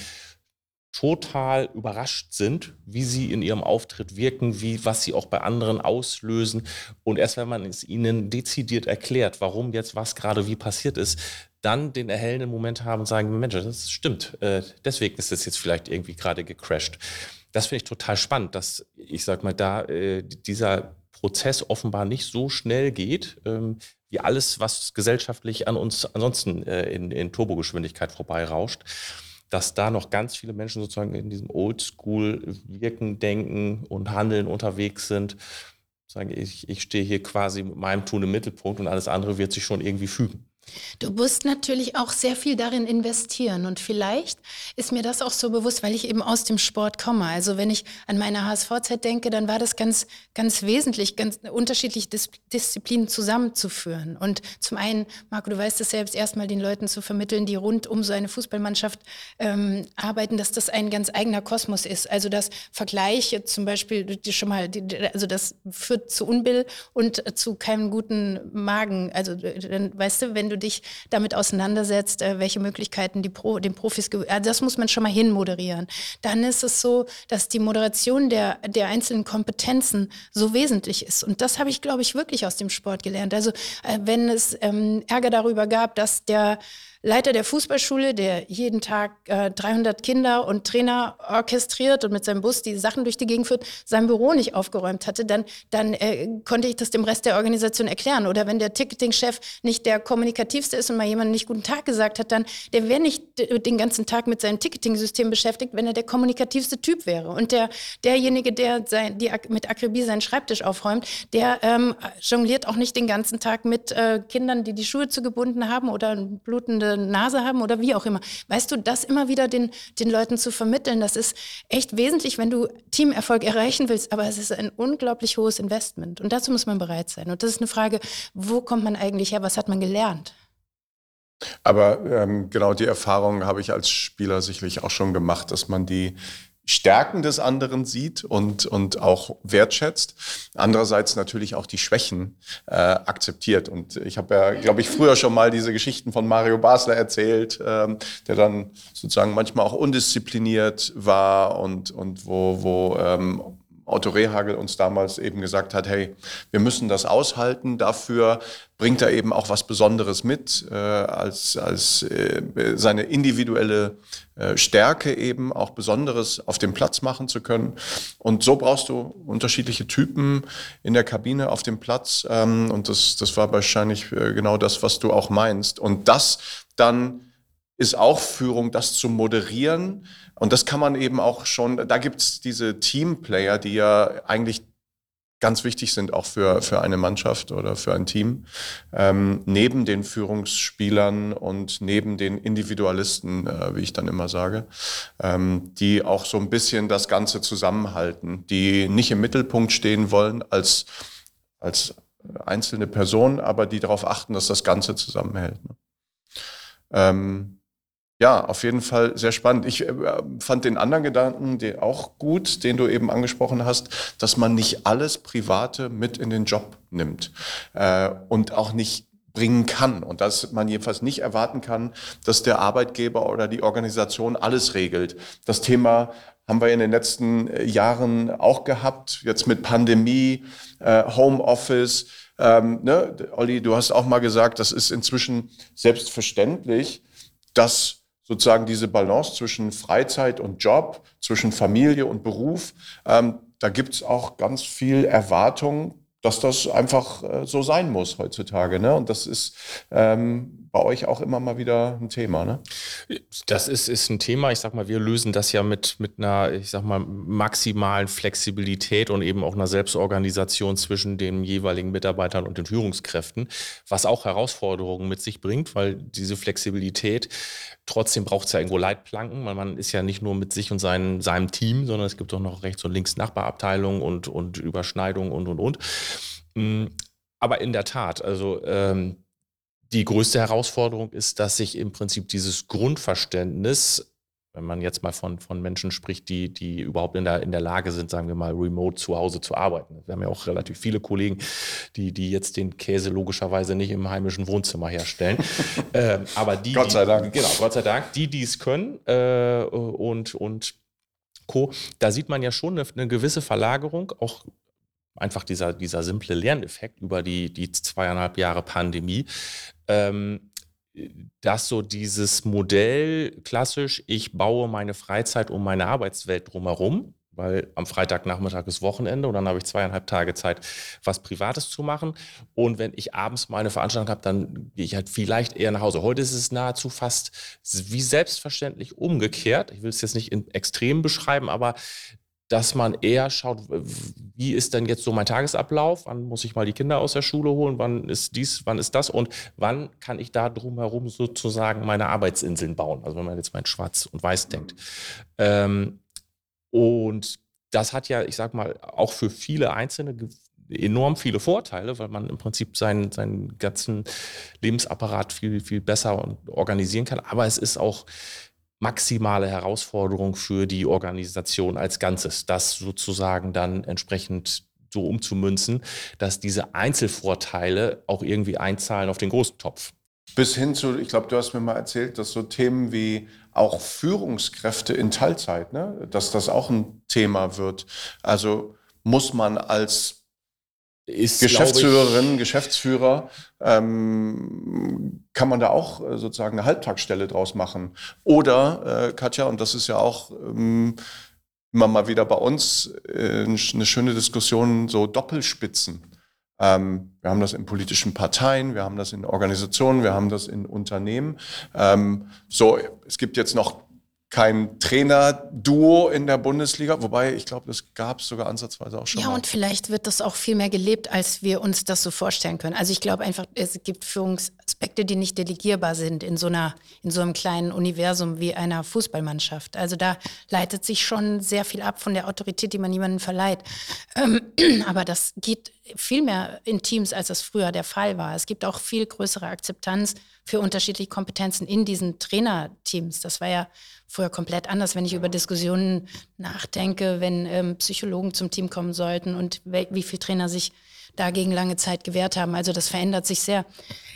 [SPEAKER 2] total überrascht sind, wie sie in ihrem Auftritt wirken, wie was sie auch bei anderen auslösen. Und erst wenn man es ihnen dezidiert erklärt, warum jetzt was gerade wie passiert ist, dann den erhellenden Moment haben und sagen, Mensch, das stimmt. Äh, deswegen ist das jetzt vielleicht irgendwie gerade gecrashed. Das finde ich total spannend, dass ich sag mal, da äh, dieser Prozess offenbar nicht so schnell geht, ähm, wie alles, was gesellschaftlich an uns ansonsten äh, in, in Turbogeschwindigkeit vorbeirauscht, dass da noch ganz viele Menschen sozusagen in diesem Oldschool-Wirken, Denken und Handeln unterwegs sind. Ich, ich stehe hier quasi mit meinem Tun im Mittelpunkt und alles andere wird sich schon irgendwie fügen.
[SPEAKER 4] Du musst natürlich auch sehr viel darin investieren und vielleicht ist mir das auch so bewusst, weil ich eben aus dem Sport komme. Also wenn ich an meine HSV-Zeit denke, dann war das ganz, ganz wesentlich, ganz unterschiedliche Dis Disziplinen zusammenzuführen. Und zum einen, Marco, du weißt es selbst, erstmal den Leuten zu vermitteln, die rund um so eine Fußballmannschaft ähm, arbeiten, dass das ein ganz eigener Kosmos ist. Also das Vergleiche zum Beispiel, schon mal, also das führt zu Unbill und zu keinem guten Magen. Also dann weißt du, wenn du du dich damit auseinandersetzt, äh, welche Möglichkeiten die Pro, den Profis, also das muss man schon mal hinmoderieren. Dann ist es so, dass die Moderation der, der einzelnen Kompetenzen so wesentlich ist. Und das habe ich, glaube ich, wirklich aus dem Sport gelernt. Also äh, wenn es ähm, Ärger darüber gab, dass der Leiter der Fußballschule, der jeden Tag äh, 300 Kinder und Trainer orchestriert und mit seinem Bus die Sachen durch die Gegend führt, sein Büro nicht aufgeräumt hatte, dann, dann äh, konnte ich das dem Rest der Organisation erklären. Oder wenn der Ticketing-Chef nicht der kommunikativste ist und mal jemandem nicht guten Tag gesagt hat, dann der wäre nicht den ganzen Tag mit seinem Ticketing-System beschäftigt, wenn er der kommunikativste Typ wäre. Und der, derjenige, der sein, die, mit Akribie seinen Schreibtisch aufräumt, der ähm, jongliert auch nicht den ganzen Tag mit äh, Kindern, die die Schuhe zugebunden haben oder blutende Nase haben oder wie auch immer. Weißt du, das immer wieder den, den Leuten zu vermitteln, das ist echt wesentlich, wenn du Teamerfolg erreichen willst, aber es ist ein unglaublich hohes Investment und dazu muss man bereit sein. Und das ist eine Frage, wo kommt man eigentlich her, was hat man gelernt?
[SPEAKER 3] Aber ähm, genau die Erfahrung habe ich als Spieler sicherlich auch schon gemacht, dass man die Stärken des anderen sieht und, und auch wertschätzt. Andererseits natürlich auch die Schwächen äh, akzeptiert. Und ich habe ja, glaube ich, früher schon mal diese Geschichten von Mario Basler erzählt, ähm, der dann sozusagen manchmal auch undiszipliniert war und, und wo, wo ähm, Otto Rehagel uns damals eben gesagt hat, hey, wir müssen das aushalten, dafür bringt er eben auch was Besonderes mit, äh, als, als äh, seine individuelle äh, Stärke eben auch Besonderes auf dem Platz machen zu können. Und so brauchst du unterschiedliche Typen in der Kabine auf dem Platz. Ähm, und das, das war wahrscheinlich äh, genau das, was du auch meinst. Und das dann ist auch Führung, das zu moderieren. Und das kann man eben auch schon, da gibt's diese Teamplayer, die ja eigentlich ganz wichtig sind auch für, für eine Mannschaft oder für ein Team, ähm, neben den Führungsspielern und neben den Individualisten, äh, wie ich dann immer sage, ähm, die auch so ein bisschen das Ganze zusammenhalten, die nicht im Mittelpunkt stehen wollen als, als einzelne Person, aber die darauf achten, dass das Ganze zusammenhält. Ne? Ähm, ja, auf jeden Fall sehr spannend. Ich äh, fand den anderen Gedanken auch gut, den du eben angesprochen hast, dass man nicht alles Private mit in den Job nimmt äh, und auch nicht bringen kann und dass man jedenfalls nicht erwarten kann, dass der Arbeitgeber oder die Organisation alles regelt. Das Thema haben wir in den letzten äh, Jahren auch gehabt, jetzt mit Pandemie, äh, Homeoffice. Ähm, ne? Olli, du hast auch mal gesagt, das ist inzwischen selbstverständlich, dass sozusagen diese Balance zwischen Freizeit und Job, zwischen Familie und Beruf, ähm, da gibt es auch ganz viel Erwartung, dass das einfach äh, so sein muss heutzutage. Ne? Und das ist ähm, bei euch auch immer mal wieder ein Thema. Ne?
[SPEAKER 2] Das ist, ist ein Thema. Ich sag mal, wir lösen das ja mit, mit einer, ich sag mal, maximalen Flexibilität und eben auch einer Selbstorganisation zwischen den jeweiligen Mitarbeitern und den Führungskräften, was auch Herausforderungen mit sich bringt, weil diese Flexibilität trotzdem braucht es ja irgendwo Leitplanken, weil man ist ja nicht nur mit sich und seinen, seinem Team, sondern es gibt auch noch rechts und links Nachbarabteilungen und, und Überschneidungen und und und. Mm, aber in der Tat, also ähm, die größte Herausforderung ist, dass sich im Prinzip dieses Grundverständnis, wenn man jetzt mal von, von Menschen spricht, die, die überhaupt in der, in der Lage sind, sagen wir mal, remote zu Hause zu arbeiten. Wir haben ja auch relativ viele Kollegen, die, die jetzt den Käse logischerweise nicht im heimischen Wohnzimmer herstellen. ähm, aber die,
[SPEAKER 3] Gott sei Dank.
[SPEAKER 2] Die, genau, Gott sei Dank, die, die es können äh, und, und Co., da sieht man ja schon eine, eine gewisse Verlagerung, auch einfach dieser, dieser simple Lerneffekt über die, die zweieinhalb Jahre Pandemie, ähm, dass so dieses Modell klassisch, ich baue meine Freizeit um meine Arbeitswelt drumherum, weil am Freitagnachmittag ist Wochenende und dann habe ich zweieinhalb Tage Zeit, was Privates zu machen. Und wenn ich abends mal eine Veranstaltung habe, dann gehe ich halt vielleicht eher nach Hause. Heute ist es nahezu fast wie selbstverständlich umgekehrt. Ich will es jetzt nicht in Extremen beschreiben, aber dass man eher schaut, wie ist denn jetzt so mein Tagesablauf? Wann muss ich mal die Kinder aus der Schule holen? Wann ist dies, wann ist das? Und wann kann ich da drumherum sozusagen meine Arbeitsinseln bauen? Also wenn man jetzt mal in Schwarz und Weiß denkt. Ähm, und das hat ja, ich sag mal, auch für viele Einzelne enorm viele Vorteile, weil man im Prinzip seinen, seinen ganzen Lebensapparat viel, viel besser organisieren kann. Aber es ist auch maximale Herausforderung für die Organisation als Ganzes, das sozusagen dann entsprechend so umzumünzen, dass diese Einzelvorteile auch irgendwie einzahlen auf den großen Topf.
[SPEAKER 3] Bis hin zu, ich glaube, du hast mir mal erzählt, dass so Themen wie auch Führungskräfte in Teilzeit, ne, dass das auch ein Thema wird. Also muss man als ist, Geschäftsführerin, Geschäftsführer, ähm, kann man da auch äh, sozusagen eine Halbtagsstelle draus machen. Oder, äh, Katja, und das ist ja auch ähm, immer mal wieder bei uns äh, eine schöne Diskussion, so Doppelspitzen. Ähm, wir haben das in politischen Parteien, wir haben das in Organisationen, wir haben das in Unternehmen. Ähm, so, es gibt jetzt noch kein Trainer-Duo in der Bundesliga, wobei ich glaube, das gab es sogar ansatzweise auch schon.
[SPEAKER 4] Ja,
[SPEAKER 3] mal.
[SPEAKER 4] und vielleicht wird das auch viel mehr gelebt, als wir uns das so vorstellen können. Also ich glaube einfach, es gibt Führungsaspekte, die nicht delegierbar sind in so einer, in so einem kleinen Universum wie einer Fußballmannschaft. Also da leitet sich schon sehr viel ab von der Autorität, die man jemandem verleiht. Ähm, aber das geht viel mehr in Teams, als das früher der Fall war. Es gibt auch viel größere Akzeptanz für unterschiedliche Kompetenzen in diesen Trainerteams. Das war ja früher komplett anders, wenn ich über Diskussionen nachdenke, wenn ähm, Psychologen zum Team kommen sollten und wie viele Trainer sich dagegen lange Zeit gewehrt haben. Also das verändert sich sehr.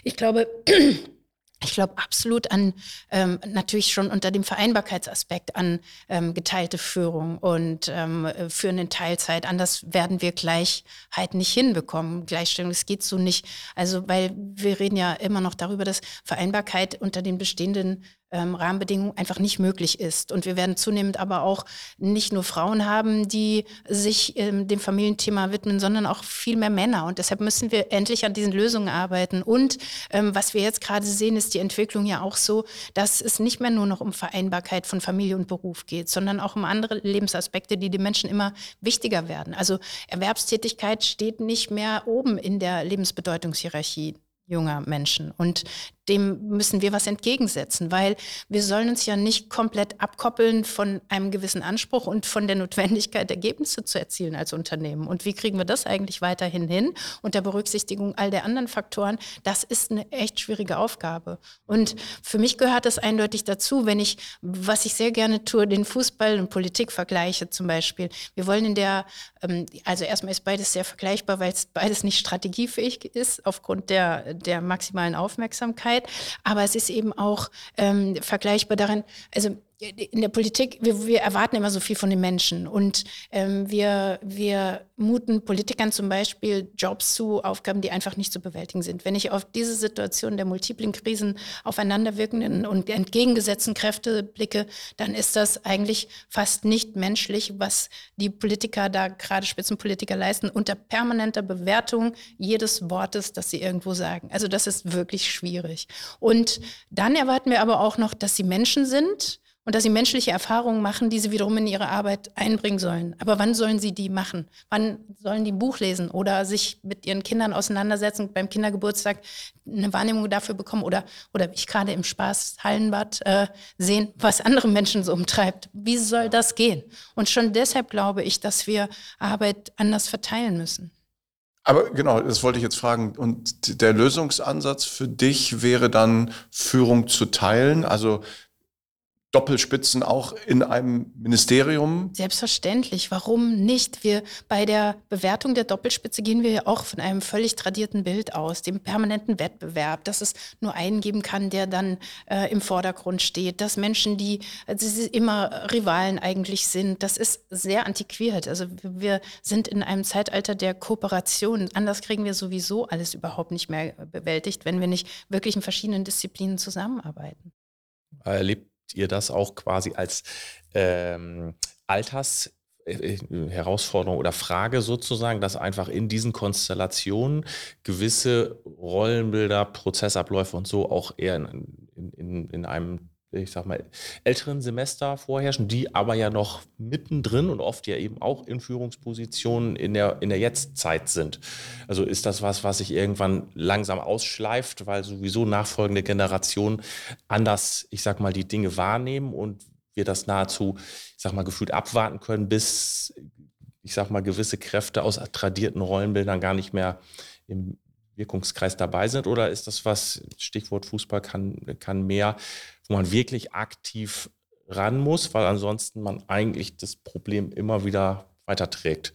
[SPEAKER 4] Ich glaube, ich glaube absolut an, ähm, natürlich schon unter dem Vereinbarkeitsaspekt an ähm, geteilte Führung und ähm, Führen in Teilzeit. Anders werden wir Gleichheit nicht hinbekommen. Gleichstellung, das geht so nicht. Also, weil wir reden ja immer noch darüber, dass Vereinbarkeit unter den bestehenden ähm, Rahmenbedingungen einfach nicht möglich ist. Und wir werden zunehmend aber auch nicht nur Frauen haben, die sich ähm, dem Familienthema widmen, sondern auch viel mehr Männer. Und deshalb müssen wir endlich an diesen Lösungen arbeiten. Und ähm, was wir jetzt gerade sehen, ist die Entwicklung ja auch so, dass es nicht mehr nur noch um Vereinbarkeit von Familie und Beruf geht, sondern auch um andere Lebensaspekte, die den Menschen immer wichtiger werden. Also Erwerbstätigkeit steht nicht mehr oben in der Lebensbedeutungshierarchie junger Menschen. Und dem müssen wir was entgegensetzen, weil wir sollen uns ja nicht komplett abkoppeln von einem gewissen Anspruch und von der Notwendigkeit, Ergebnisse zu erzielen als Unternehmen. Und wie kriegen wir das eigentlich weiterhin hin unter Berücksichtigung all der anderen Faktoren? Das ist eine echt schwierige Aufgabe. Und für mich gehört das eindeutig dazu, wenn ich, was ich sehr gerne tue, den Fußball und Politik vergleiche zum Beispiel. Wir wollen in der, ähm, also erstmal ist beides sehr vergleichbar, weil es beides nicht strategiefähig ist aufgrund der, der maximalen Aufmerksamkeit. Aber es ist eben auch ähm, vergleichbar darin, also in der Politik, wir, wir, erwarten immer so viel von den Menschen und ähm, wir, wir muten Politikern zum Beispiel Jobs zu, Aufgaben, die einfach nicht zu bewältigen sind. Wenn ich auf diese Situation der multiplen Krisen aufeinanderwirkenden und entgegengesetzten Kräfte blicke, dann ist das eigentlich fast nicht menschlich, was die Politiker da, gerade Spitzenpolitiker leisten, unter permanenter Bewertung jedes Wortes, das sie irgendwo sagen. Also das ist wirklich schwierig. Und dann erwarten wir aber auch noch, dass sie Menschen sind, und dass sie menschliche Erfahrungen machen, die sie wiederum in ihre Arbeit einbringen sollen. Aber wann sollen sie die machen? Wann sollen die ein Buch lesen oder sich mit ihren Kindern auseinandersetzen, beim Kindergeburtstag eine Wahrnehmung dafür bekommen oder, oder ich gerade im Spaßhallenbad äh, sehen, was andere Menschen so umtreibt? Wie soll das gehen? Und schon deshalb glaube ich, dass wir Arbeit anders verteilen müssen.
[SPEAKER 3] Aber genau, das wollte ich jetzt fragen. Und der Lösungsansatz für dich wäre dann, Führung zu teilen. Also Doppelspitzen auch in einem Ministerium?
[SPEAKER 4] Selbstverständlich. Warum nicht? Wir bei der Bewertung der Doppelspitze gehen wir ja auch von einem völlig tradierten Bild aus, dem permanenten Wettbewerb, dass es nur einen geben kann, der dann äh, im Vordergrund steht, dass Menschen, die also immer Rivalen eigentlich sind, das ist sehr antiquiert. Also wir sind in einem Zeitalter der Kooperation. Anders kriegen wir sowieso alles überhaupt nicht mehr bewältigt, wenn wir nicht wirklich in verschiedenen Disziplinen zusammenarbeiten.
[SPEAKER 2] Erlebt ihr das auch quasi als ähm, Alters äh, äh, Herausforderung oder Frage sozusagen, dass einfach in diesen Konstellationen gewisse Rollenbilder, Prozessabläufe und so auch eher in, in, in einem ich sag mal, älteren Semester vorherrschen, die aber ja noch mittendrin und oft ja eben auch in Führungspositionen in der, in der Jetztzeit sind. Also ist das was, was sich irgendwann langsam ausschleift, weil sowieso nachfolgende Generationen anders, ich sag mal, die Dinge wahrnehmen und wir das nahezu, ich sag mal, gefühlt abwarten können, bis, ich sag mal, gewisse Kräfte aus tradierten Rollenbildern gar nicht mehr im Wirkungskreis dabei sind? Oder ist das was, Stichwort Fußball kann, kann mehr, wo man wirklich aktiv ran muss, weil ansonsten man eigentlich das Problem immer wieder weiterträgt?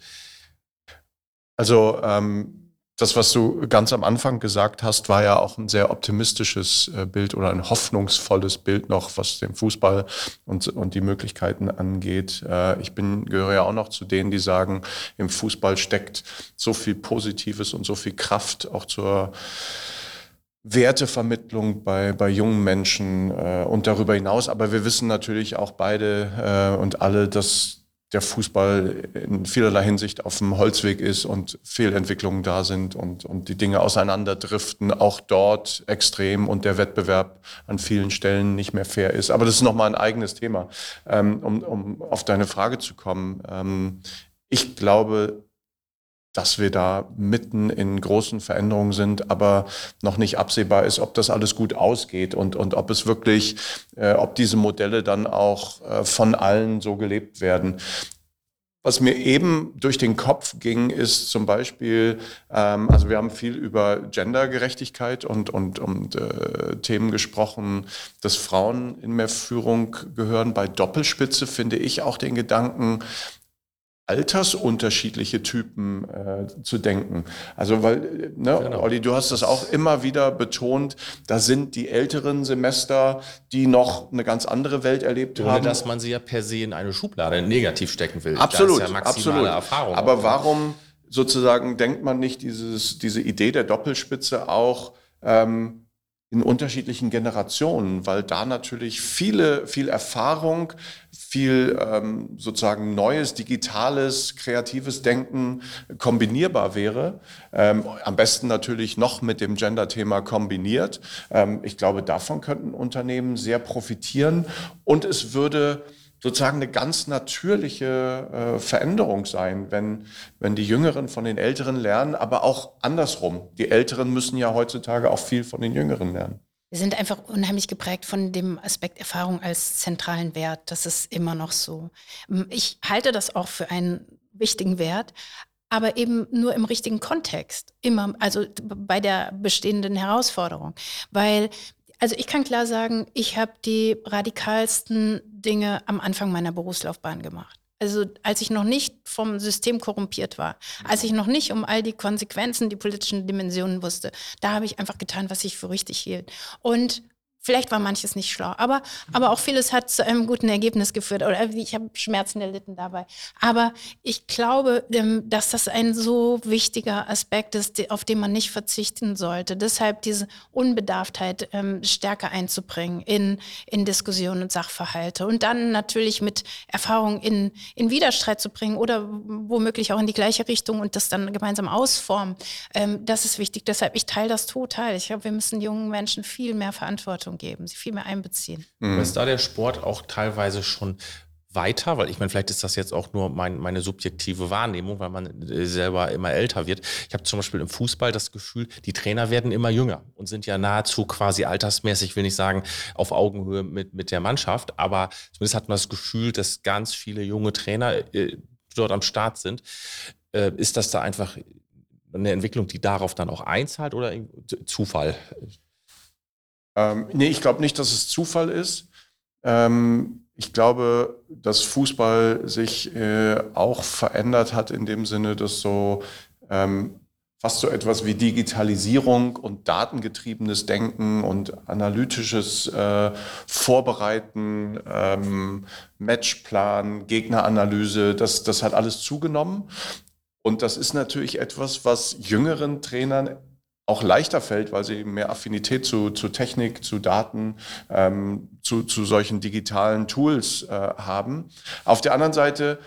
[SPEAKER 3] Also ähm, das, was du ganz am Anfang gesagt hast, war ja auch ein sehr optimistisches äh, Bild oder ein hoffnungsvolles Bild noch, was den Fußball und, und die Möglichkeiten angeht. Äh, ich bin, gehöre ja auch noch zu denen, die sagen, im Fußball steckt so viel Positives und so viel Kraft auch zur Wertevermittlung bei, bei jungen Menschen äh, und darüber hinaus. Aber wir wissen natürlich auch beide äh, und alle, dass der Fußball in vielerlei Hinsicht auf dem Holzweg ist und Fehlentwicklungen da sind und, und die Dinge auseinanderdriften, auch dort extrem und der Wettbewerb an vielen Stellen nicht mehr fair ist. Aber das ist nochmal ein eigenes Thema. Ähm, um, um auf deine Frage zu kommen. Ähm, ich glaube, dass wir da mitten in großen Veränderungen sind, aber noch nicht absehbar ist, ob das alles gut ausgeht und, und ob es wirklich, äh, ob diese Modelle dann auch äh, von allen so gelebt werden. Was mir eben durch den Kopf ging, ist zum Beispiel, ähm, also wir haben viel über Gendergerechtigkeit und, und, und äh, Themen gesprochen, dass Frauen in mehr Führung gehören. Bei Doppelspitze finde ich auch den Gedanken, altersunterschiedliche Typen äh, zu denken. Also weil, ne, genau. Olli, du hast das auch immer wieder betont, da sind die älteren Semester, die noch eine ganz andere Welt erlebt
[SPEAKER 2] Ohne,
[SPEAKER 3] haben.
[SPEAKER 2] dass man sie ja per se in eine Schublade negativ stecken will.
[SPEAKER 3] Absolut, ja absolut. Erfahrung Aber warum sozusagen denkt man nicht dieses, diese Idee der Doppelspitze auch ähm, in unterschiedlichen Generationen, weil da natürlich viele, viel Erfahrung, viel ähm, sozusagen neues, digitales, kreatives Denken kombinierbar wäre. Ähm, am besten natürlich noch mit dem Gender-Thema kombiniert. Ähm, ich glaube, davon könnten Unternehmen sehr profitieren und es würde sozusagen eine ganz natürliche äh, Veränderung sein, wenn, wenn die Jüngeren von den Älteren lernen, aber auch andersrum. Die Älteren müssen ja heutzutage auch viel von den Jüngeren lernen.
[SPEAKER 4] Wir sind einfach unheimlich geprägt von dem Aspekt Erfahrung als zentralen Wert. Das ist immer noch so. Ich halte das auch für einen wichtigen Wert, aber eben nur im richtigen Kontext. Immer, also bei der bestehenden Herausforderung. Weil also ich kann klar sagen, ich habe die radikalsten Dinge am Anfang meiner Berufslaufbahn gemacht. Also als ich noch nicht vom System korrumpiert war, als ich noch nicht um all die Konsequenzen, die politischen Dimensionen wusste, da habe ich einfach getan, was ich für richtig hielt. Und Vielleicht war manches nicht schlau, aber, aber auch vieles hat zu einem guten Ergebnis geführt. Oder ich habe Schmerzen erlitten dabei. Aber ich glaube, ähm, dass das ein so wichtiger Aspekt ist, auf den man nicht verzichten sollte. Deshalb diese Unbedarftheit ähm, stärker einzubringen in, in Diskussionen und Sachverhalte. Und dann natürlich mit Erfahrung in, in Widerstreit zu bringen oder womöglich auch in die gleiche Richtung und das dann gemeinsam ausformen. Ähm, das ist wichtig. Deshalb, ich teile das total. Ich glaube, wir müssen jungen Menschen viel mehr Verantwortung Verantwortung geben, sie viel mehr einbeziehen.
[SPEAKER 2] Mhm. Ist da der Sport auch teilweise schon weiter, weil ich meine, vielleicht ist das jetzt auch nur mein, meine subjektive Wahrnehmung, weil man äh, selber immer älter wird. Ich habe zum Beispiel im Fußball das Gefühl, die Trainer werden immer jünger und sind ja nahezu quasi altersmäßig, will ich sagen, auf Augenhöhe mit, mit der Mannschaft. Aber zumindest hat man das Gefühl, dass ganz viele junge Trainer äh, dort am Start sind. Äh, ist das da einfach eine Entwicklung, die darauf dann auch einzahlt oder Zufall?
[SPEAKER 3] Ähm, nee, ich glaube nicht, dass es Zufall ist. Ähm, ich glaube, dass Fußball sich äh, auch verändert hat in dem Sinne, dass so ähm, fast so etwas wie Digitalisierung und datengetriebenes Denken und analytisches äh, Vorbereiten, ähm, Matchplan, Gegneranalyse, das, das hat alles zugenommen. Und das ist natürlich etwas, was jüngeren Trainern auch leichter fällt, weil sie mehr Affinität zu, zu Technik, zu Daten, ähm, zu, zu solchen digitalen Tools äh, haben. Auf der anderen Seite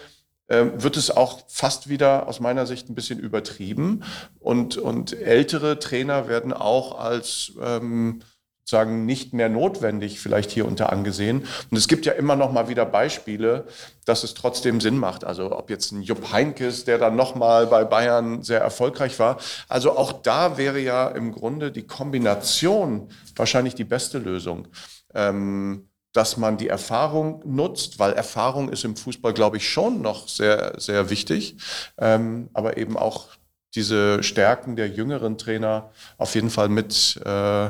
[SPEAKER 3] äh, wird es auch fast wieder aus meiner Sicht ein bisschen übertrieben und, und ältere Trainer werden auch als ähm, sagen nicht mehr notwendig vielleicht hier unter angesehen. Und es gibt ja immer noch mal wieder Beispiele, dass es trotzdem Sinn macht. Also ob jetzt ein Jupp Heinkes, der dann noch mal bei Bayern sehr erfolgreich war. Also auch da wäre ja im Grunde die Kombination wahrscheinlich die beste Lösung. Ähm, dass man die Erfahrung nutzt, weil Erfahrung ist im Fußball, glaube ich, schon noch sehr, sehr wichtig. Ähm, aber eben auch diese Stärken der jüngeren Trainer auf jeden Fall mit äh,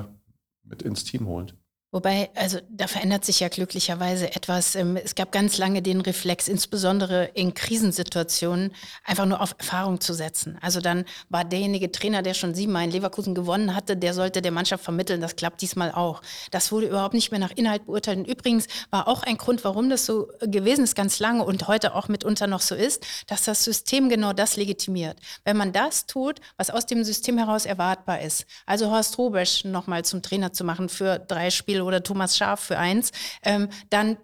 [SPEAKER 3] mit ins Team holt.
[SPEAKER 4] Wobei, also da verändert sich ja glücklicherweise etwas. Ähm, es gab ganz lange den Reflex, insbesondere in Krisensituationen, einfach nur auf Erfahrung zu setzen. Also dann war derjenige Trainer, der schon siebenmal in Leverkusen gewonnen hatte, der sollte der Mannschaft vermitteln, das klappt diesmal auch. Das wurde überhaupt nicht mehr nach Inhalt beurteilt. Und übrigens war auch ein Grund, warum das so gewesen ist, ganz lange und heute auch mitunter noch so ist, dass das System genau das legitimiert. Wenn man das tut, was aus dem System heraus erwartbar ist, also Horst Rubesch nochmal zum Trainer zu machen für drei Spiele, Spiel oder Thomas Schaf für eins, ähm, dann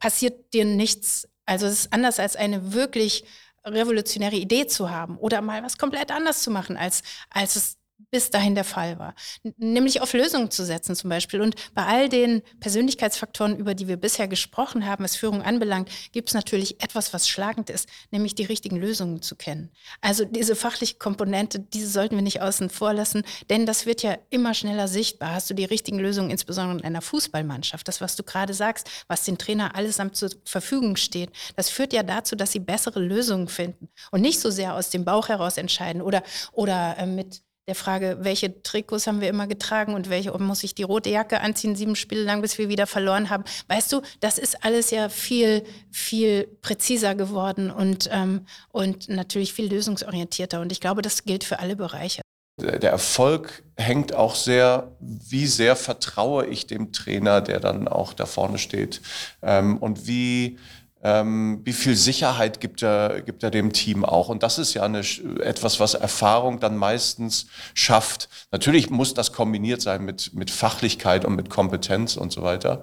[SPEAKER 4] passiert dir nichts. Also es ist anders als eine wirklich revolutionäre Idee zu haben oder mal was komplett anders zu machen, als, als es bis dahin der Fall war. Nämlich auf Lösungen zu setzen zum Beispiel. Und bei all den Persönlichkeitsfaktoren, über die wir bisher gesprochen haben, was Führung anbelangt, gibt es natürlich etwas, was schlagend ist, nämlich die richtigen Lösungen zu kennen. Also diese fachliche Komponente, diese sollten wir nicht außen vor lassen, denn das wird ja immer schneller sichtbar. Hast du die richtigen Lösungen, insbesondere in einer Fußballmannschaft, das, was du gerade sagst, was den Trainer allesamt zur Verfügung steht, das führt ja dazu, dass sie bessere Lösungen finden und nicht so sehr aus dem Bauch heraus entscheiden oder, oder äh, mit der Frage, welche Trikots haben wir immer getragen und welche muss ich die rote Jacke anziehen, sieben Spiele lang, bis wir wieder verloren haben. Weißt du, das ist alles ja viel, viel präziser geworden und, ähm, und natürlich viel lösungsorientierter. Und ich glaube, das gilt für alle Bereiche.
[SPEAKER 3] Der Erfolg hängt auch sehr, wie sehr vertraue ich dem Trainer, der dann auch da vorne steht. Ähm, und wie ähm, wie viel Sicherheit gibt er, gibt er dem Team auch? Und das ist ja eine, etwas, was Erfahrung dann meistens schafft. Natürlich muss das kombiniert sein mit, mit Fachlichkeit und mit Kompetenz und so weiter.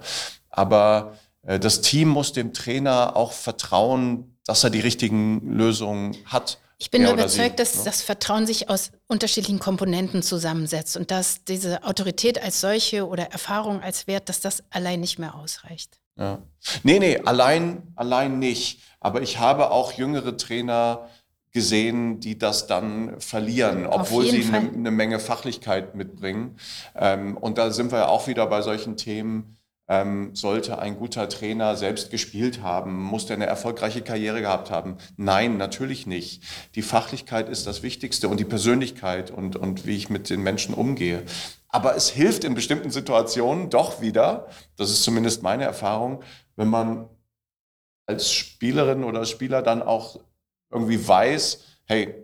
[SPEAKER 3] Aber äh, das Team muss dem Trainer auch vertrauen, dass er die richtigen Lösungen hat.
[SPEAKER 4] Ich bin überzeugt, dass ne? das Vertrauen sich aus unterschiedlichen Komponenten zusammensetzt und dass diese Autorität als solche oder Erfahrung als Wert, dass das allein nicht mehr ausreicht.
[SPEAKER 3] Ja. Nee, nee, allein, allein nicht. Aber ich habe auch jüngere Trainer gesehen, die das dann verlieren, obwohl sie eine, eine, Menge Fachlichkeit mitbringen. Ähm, und da sind wir ja auch wieder bei solchen Themen. Ähm, sollte ein guter Trainer selbst gespielt haben? Muss der eine erfolgreiche Karriere gehabt haben? Nein, natürlich nicht. Die Fachlichkeit ist das Wichtigste und die Persönlichkeit und, und wie ich mit den Menschen umgehe. Aber es hilft in bestimmten Situationen doch wieder, das ist zumindest meine Erfahrung, wenn man als Spielerin oder Spieler dann auch irgendwie weiß, hey,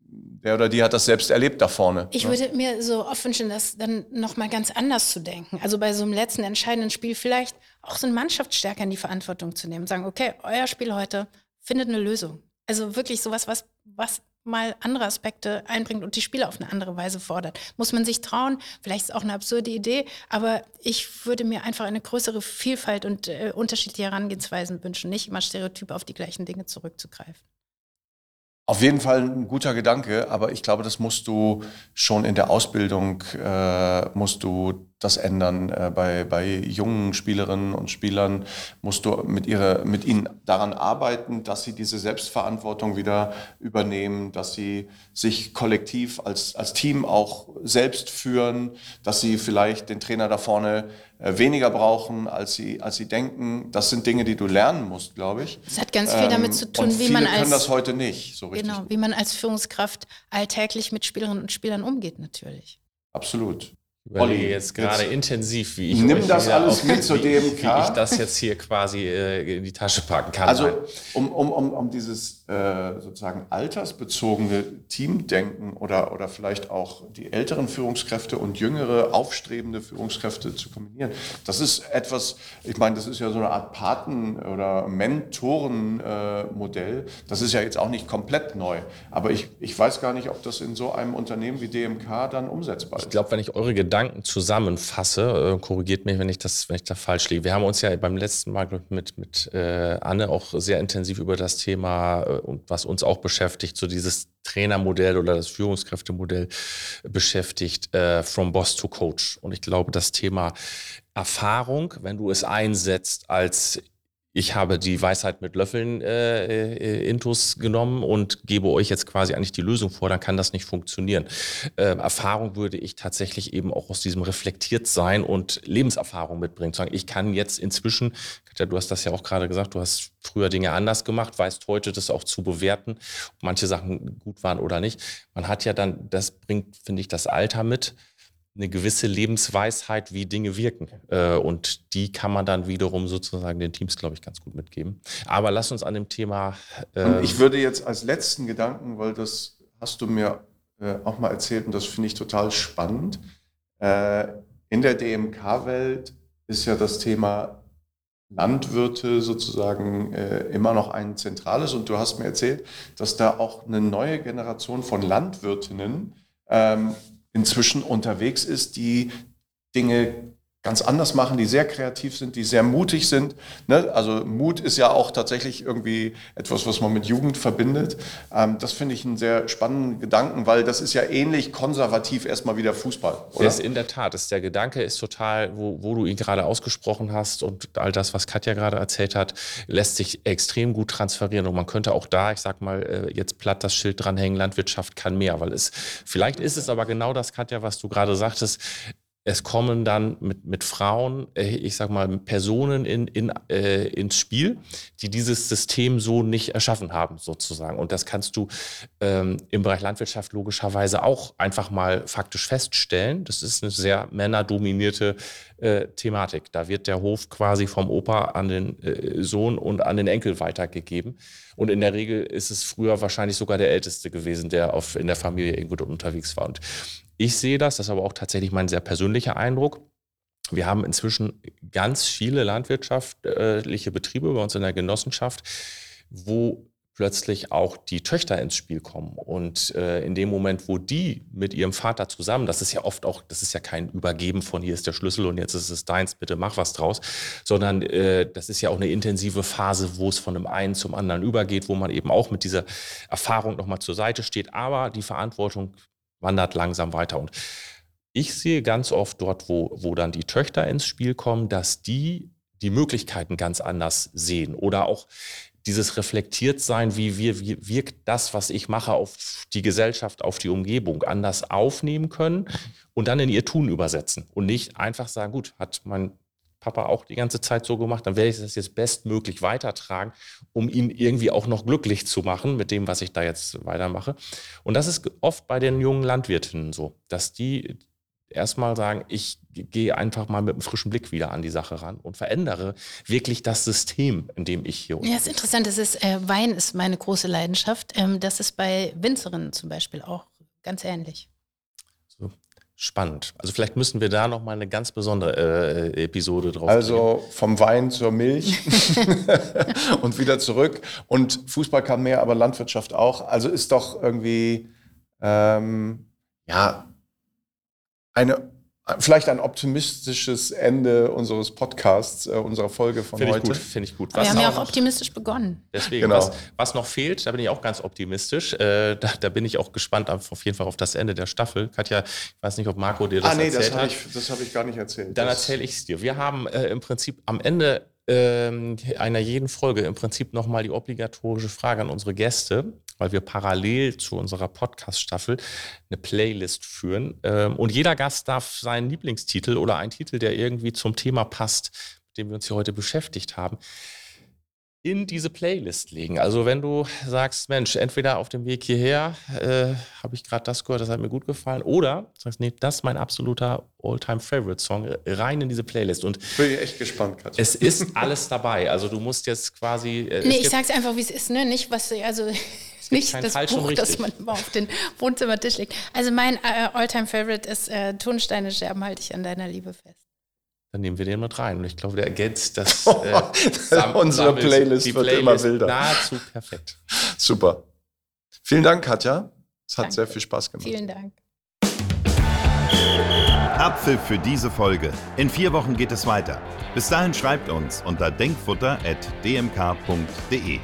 [SPEAKER 3] der oder die hat das selbst erlebt da vorne.
[SPEAKER 4] Ich ne? würde mir so oft wünschen, das dann nochmal ganz anders zu denken. Also bei so einem letzten entscheidenden Spiel vielleicht auch so eine Mannschaft stärker in die Verantwortung zu nehmen. Sagen, okay, euer Spiel heute findet eine Lösung. Also wirklich sowas, was, was mal andere Aspekte einbringt und die Spieler auf eine andere Weise fordert. Muss man sich trauen, vielleicht ist es auch eine absurde Idee, aber ich würde mir einfach eine größere Vielfalt und äh, unterschiedliche Herangehensweisen wünschen, nicht immer stereotyp auf die gleichen Dinge zurückzugreifen.
[SPEAKER 3] Auf jeden Fall ein guter Gedanke, aber ich glaube, das musst du schon in der Ausbildung, äh, musst du das ändern. Äh, bei, bei jungen Spielerinnen und Spielern musst du mit, ihrer, mit ihnen daran arbeiten, dass sie diese Selbstverantwortung wieder übernehmen, dass sie sich kollektiv als, als Team auch selbst führen, dass sie vielleicht den Trainer da vorne weniger brauchen, als sie, als sie denken. Das sind Dinge, die du lernen musst, glaube ich.
[SPEAKER 4] Das hat ganz viel damit zu tun, wie man als.
[SPEAKER 3] können das heute nicht so richtig.
[SPEAKER 4] Genau, wie man als Führungskraft alltäglich mit Spielerinnen und Spielern umgeht, natürlich.
[SPEAKER 3] Absolut
[SPEAKER 2] überlege jetzt gerade intensiv, wie ich
[SPEAKER 3] nimm das alles mit zu dem
[SPEAKER 2] wie, wie ich das jetzt hier quasi äh, in die Tasche packen kann.
[SPEAKER 3] Also um, um, um, um dieses äh, sozusagen altersbezogene Teamdenken oder, oder vielleicht auch die älteren Führungskräfte und jüngere aufstrebende Führungskräfte zu kombinieren, das ist etwas, ich meine, das ist ja so eine Art Paten- oder Mentorenmodell. Äh, das ist ja jetzt auch nicht komplett neu, aber ich, ich weiß gar nicht, ob das in so einem Unternehmen wie DMK dann umsetzbar ist.
[SPEAKER 2] Ich glaube, wenn ich eure Gedanken Gedanken zusammenfasse, äh, korrigiert mich, wenn ich das, wenn ich da falsch liege. Wir haben uns ja beim letzten Mal mit, mit äh, Anne auch sehr intensiv über das Thema, äh, was uns auch beschäftigt, so dieses Trainermodell oder das Führungskräftemodell beschäftigt, äh, from Boss to Coach. Und ich glaube, das Thema Erfahrung, wenn du es einsetzt als ich habe die Weisheit mit Löffeln äh, äh, intus genommen und gebe euch jetzt quasi eigentlich die Lösung vor, dann kann das nicht funktionieren. Äh, Erfahrung würde ich tatsächlich eben auch aus diesem reflektiert sein und Lebenserfahrung mitbringen. Sagen, ich kann jetzt inzwischen, Katja, du hast das ja auch gerade gesagt, du hast früher Dinge anders gemacht, weißt heute das auch zu bewerten, ob manche Sachen gut waren oder nicht. Man hat ja dann, das bringt, finde ich, das Alter mit eine gewisse Lebensweisheit, wie Dinge wirken. Äh, und die kann man dann wiederum sozusagen den Teams, glaube ich, ganz gut mitgeben. Aber lass uns an dem Thema.
[SPEAKER 3] Äh ich würde jetzt als letzten Gedanken, weil das hast du mir äh, auch mal erzählt und das finde ich total spannend. Äh, in der DMK-Welt ist ja das Thema Landwirte sozusagen immer noch ein zentrales. Und du hast mir erzählt, dass da auch eine neue Generation von Landwirtinnen ähm, inzwischen unterwegs ist, die Dinge ganz anders machen, die sehr kreativ sind, die sehr mutig sind. Ne? Also Mut ist ja auch tatsächlich irgendwie etwas, was man mit Jugend verbindet. Ähm, das finde ich einen sehr spannenden Gedanken, weil das ist ja ähnlich konservativ erstmal wie der Fußball.
[SPEAKER 2] Oder? Ist in der Tat. Ist, der Gedanke ist total, wo, wo du ihn gerade ausgesprochen hast und all das, was Katja gerade erzählt hat, lässt sich extrem gut transferieren. Und man könnte auch da, ich sag mal, äh, jetzt platt das Schild dranhängen, Landwirtschaft kann mehr, weil es, vielleicht ist es aber genau das, Katja, was du gerade sagtest, es kommen dann mit, mit Frauen, äh, ich sag mal, Personen in, in, äh, ins Spiel, die dieses System so nicht erschaffen haben, sozusagen. Und das kannst du ähm, im Bereich Landwirtschaft logischerweise auch einfach mal faktisch feststellen. Das ist eine sehr männerdominierte äh, Thematik. Da wird der Hof quasi vom Opa an den äh, Sohn und an den Enkel weitergegeben. Und in der Regel ist es früher wahrscheinlich sogar der Älteste gewesen, der auf, in der Familie irgendwo unterwegs war. Und ich sehe das, das ist aber auch tatsächlich mein sehr persönlicher Eindruck. Wir haben inzwischen ganz viele landwirtschaftliche Betriebe bei uns in der Genossenschaft, wo plötzlich auch die Töchter ins Spiel kommen. Und äh, in dem Moment, wo die mit ihrem Vater zusammen, das ist ja oft auch, das ist ja kein Übergeben von hier ist der Schlüssel und jetzt ist es deins, bitte mach was draus, sondern äh, das ist ja auch eine intensive Phase, wo es von dem einen zum anderen übergeht, wo man eben auch mit dieser Erfahrung nochmal zur Seite steht. Aber die Verantwortung wandert langsam weiter. Und ich sehe ganz oft dort, wo, wo dann die Töchter ins Spiel kommen, dass die die Möglichkeiten ganz anders sehen oder auch dieses reflektiert sein, wie, wie, wie wirkt das, was ich mache, auf die Gesellschaft, auf die Umgebung, anders aufnehmen können und dann in ihr Tun übersetzen und nicht einfach sagen, gut, hat mein Papa auch die ganze Zeit so gemacht, dann werde ich das jetzt bestmöglich weitertragen, um ihn irgendwie auch noch glücklich zu machen mit dem, was ich da jetzt weitermache. Und das ist oft bei den jungen Landwirtinnen so, dass die erstmal sagen, ich gehe einfach mal mit einem frischen Blick wieder an die Sache ran und verändere wirklich das System, in dem ich hier.
[SPEAKER 4] Ja, ist interessant. Das ist, äh, Wein ist meine große Leidenschaft. Ähm, das ist bei Winzerinnen zum Beispiel auch ganz ähnlich.
[SPEAKER 2] So, spannend. Also vielleicht müssen wir da noch mal eine ganz besondere äh, Episode drauf.
[SPEAKER 3] Also bringen. vom Wein zur Milch und wieder zurück. Und Fußball kann mehr, aber Landwirtschaft auch. Also ist doch irgendwie ähm, ja eine vielleicht ein optimistisches Ende unseres Podcasts, äh, unserer Folge von
[SPEAKER 2] Find
[SPEAKER 3] heute.
[SPEAKER 2] Finde ich gut.
[SPEAKER 4] wir haben ja auch optimistisch begonnen.
[SPEAKER 2] Deswegen, genau. was, was, noch fehlt, da bin ich auch ganz optimistisch. Äh, da, da, bin ich auch gespannt auf, auf, jeden Fall auf das Ende der Staffel. Katja, ich weiß nicht, ob Marco dir das ah, nee, erzählt
[SPEAKER 3] das
[SPEAKER 2] hat.
[SPEAKER 3] Ich, das habe ich gar nicht erzählt.
[SPEAKER 2] Dann erzähle ich es dir. Wir haben äh, im Prinzip am Ende ähm, einer jeden Folge im Prinzip nochmal die obligatorische Frage an unsere Gäste weil wir parallel zu unserer Podcast-Staffel eine Playlist führen. Ähm, und jeder Gast darf seinen Lieblingstitel oder einen Titel, der irgendwie zum Thema passt, mit dem wir uns hier heute beschäftigt haben, in diese Playlist legen. Also wenn du sagst, Mensch, entweder auf dem Weg hierher äh, habe ich gerade das gehört, das hat mir gut gefallen, oder sagst, nee, das ist mein absoluter All-Time-Favorite-Song, rein in diese Playlist. Und
[SPEAKER 3] bin ich echt gespannt,
[SPEAKER 2] Katja. Es ist alles dabei. Also du musst jetzt quasi.
[SPEAKER 4] Äh, nee, ich sag's einfach, wie es ist, ne? Nicht, was, also nicht das Buch, das man immer auf den Wohnzimmertisch legt. Also mein äh, All-Time-Favorite ist äh, Tonsteine Scherben halte ich an deiner Liebe fest.
[SPEAKER 2] Dann nehmen wir den mit rein. Und ich glaube, der ergänzt das.
[SPEAKER 3] Äh, Unsere Playlist wird Playlist immer wilder.
[SPEAKER 2] Nahezu perfekt.
[SPEAKER 3] Super. Vielen Dank, Katja. Es hat Danke. sehr viel Spaß gemacht.
[SPEAKER 4] Vielen Dank.
[SPEAKER 1] Apfel für diese Folge. In vier Wochen geht es weiter. Bis dahin schreibt uns unter denkfutter.dmk.de.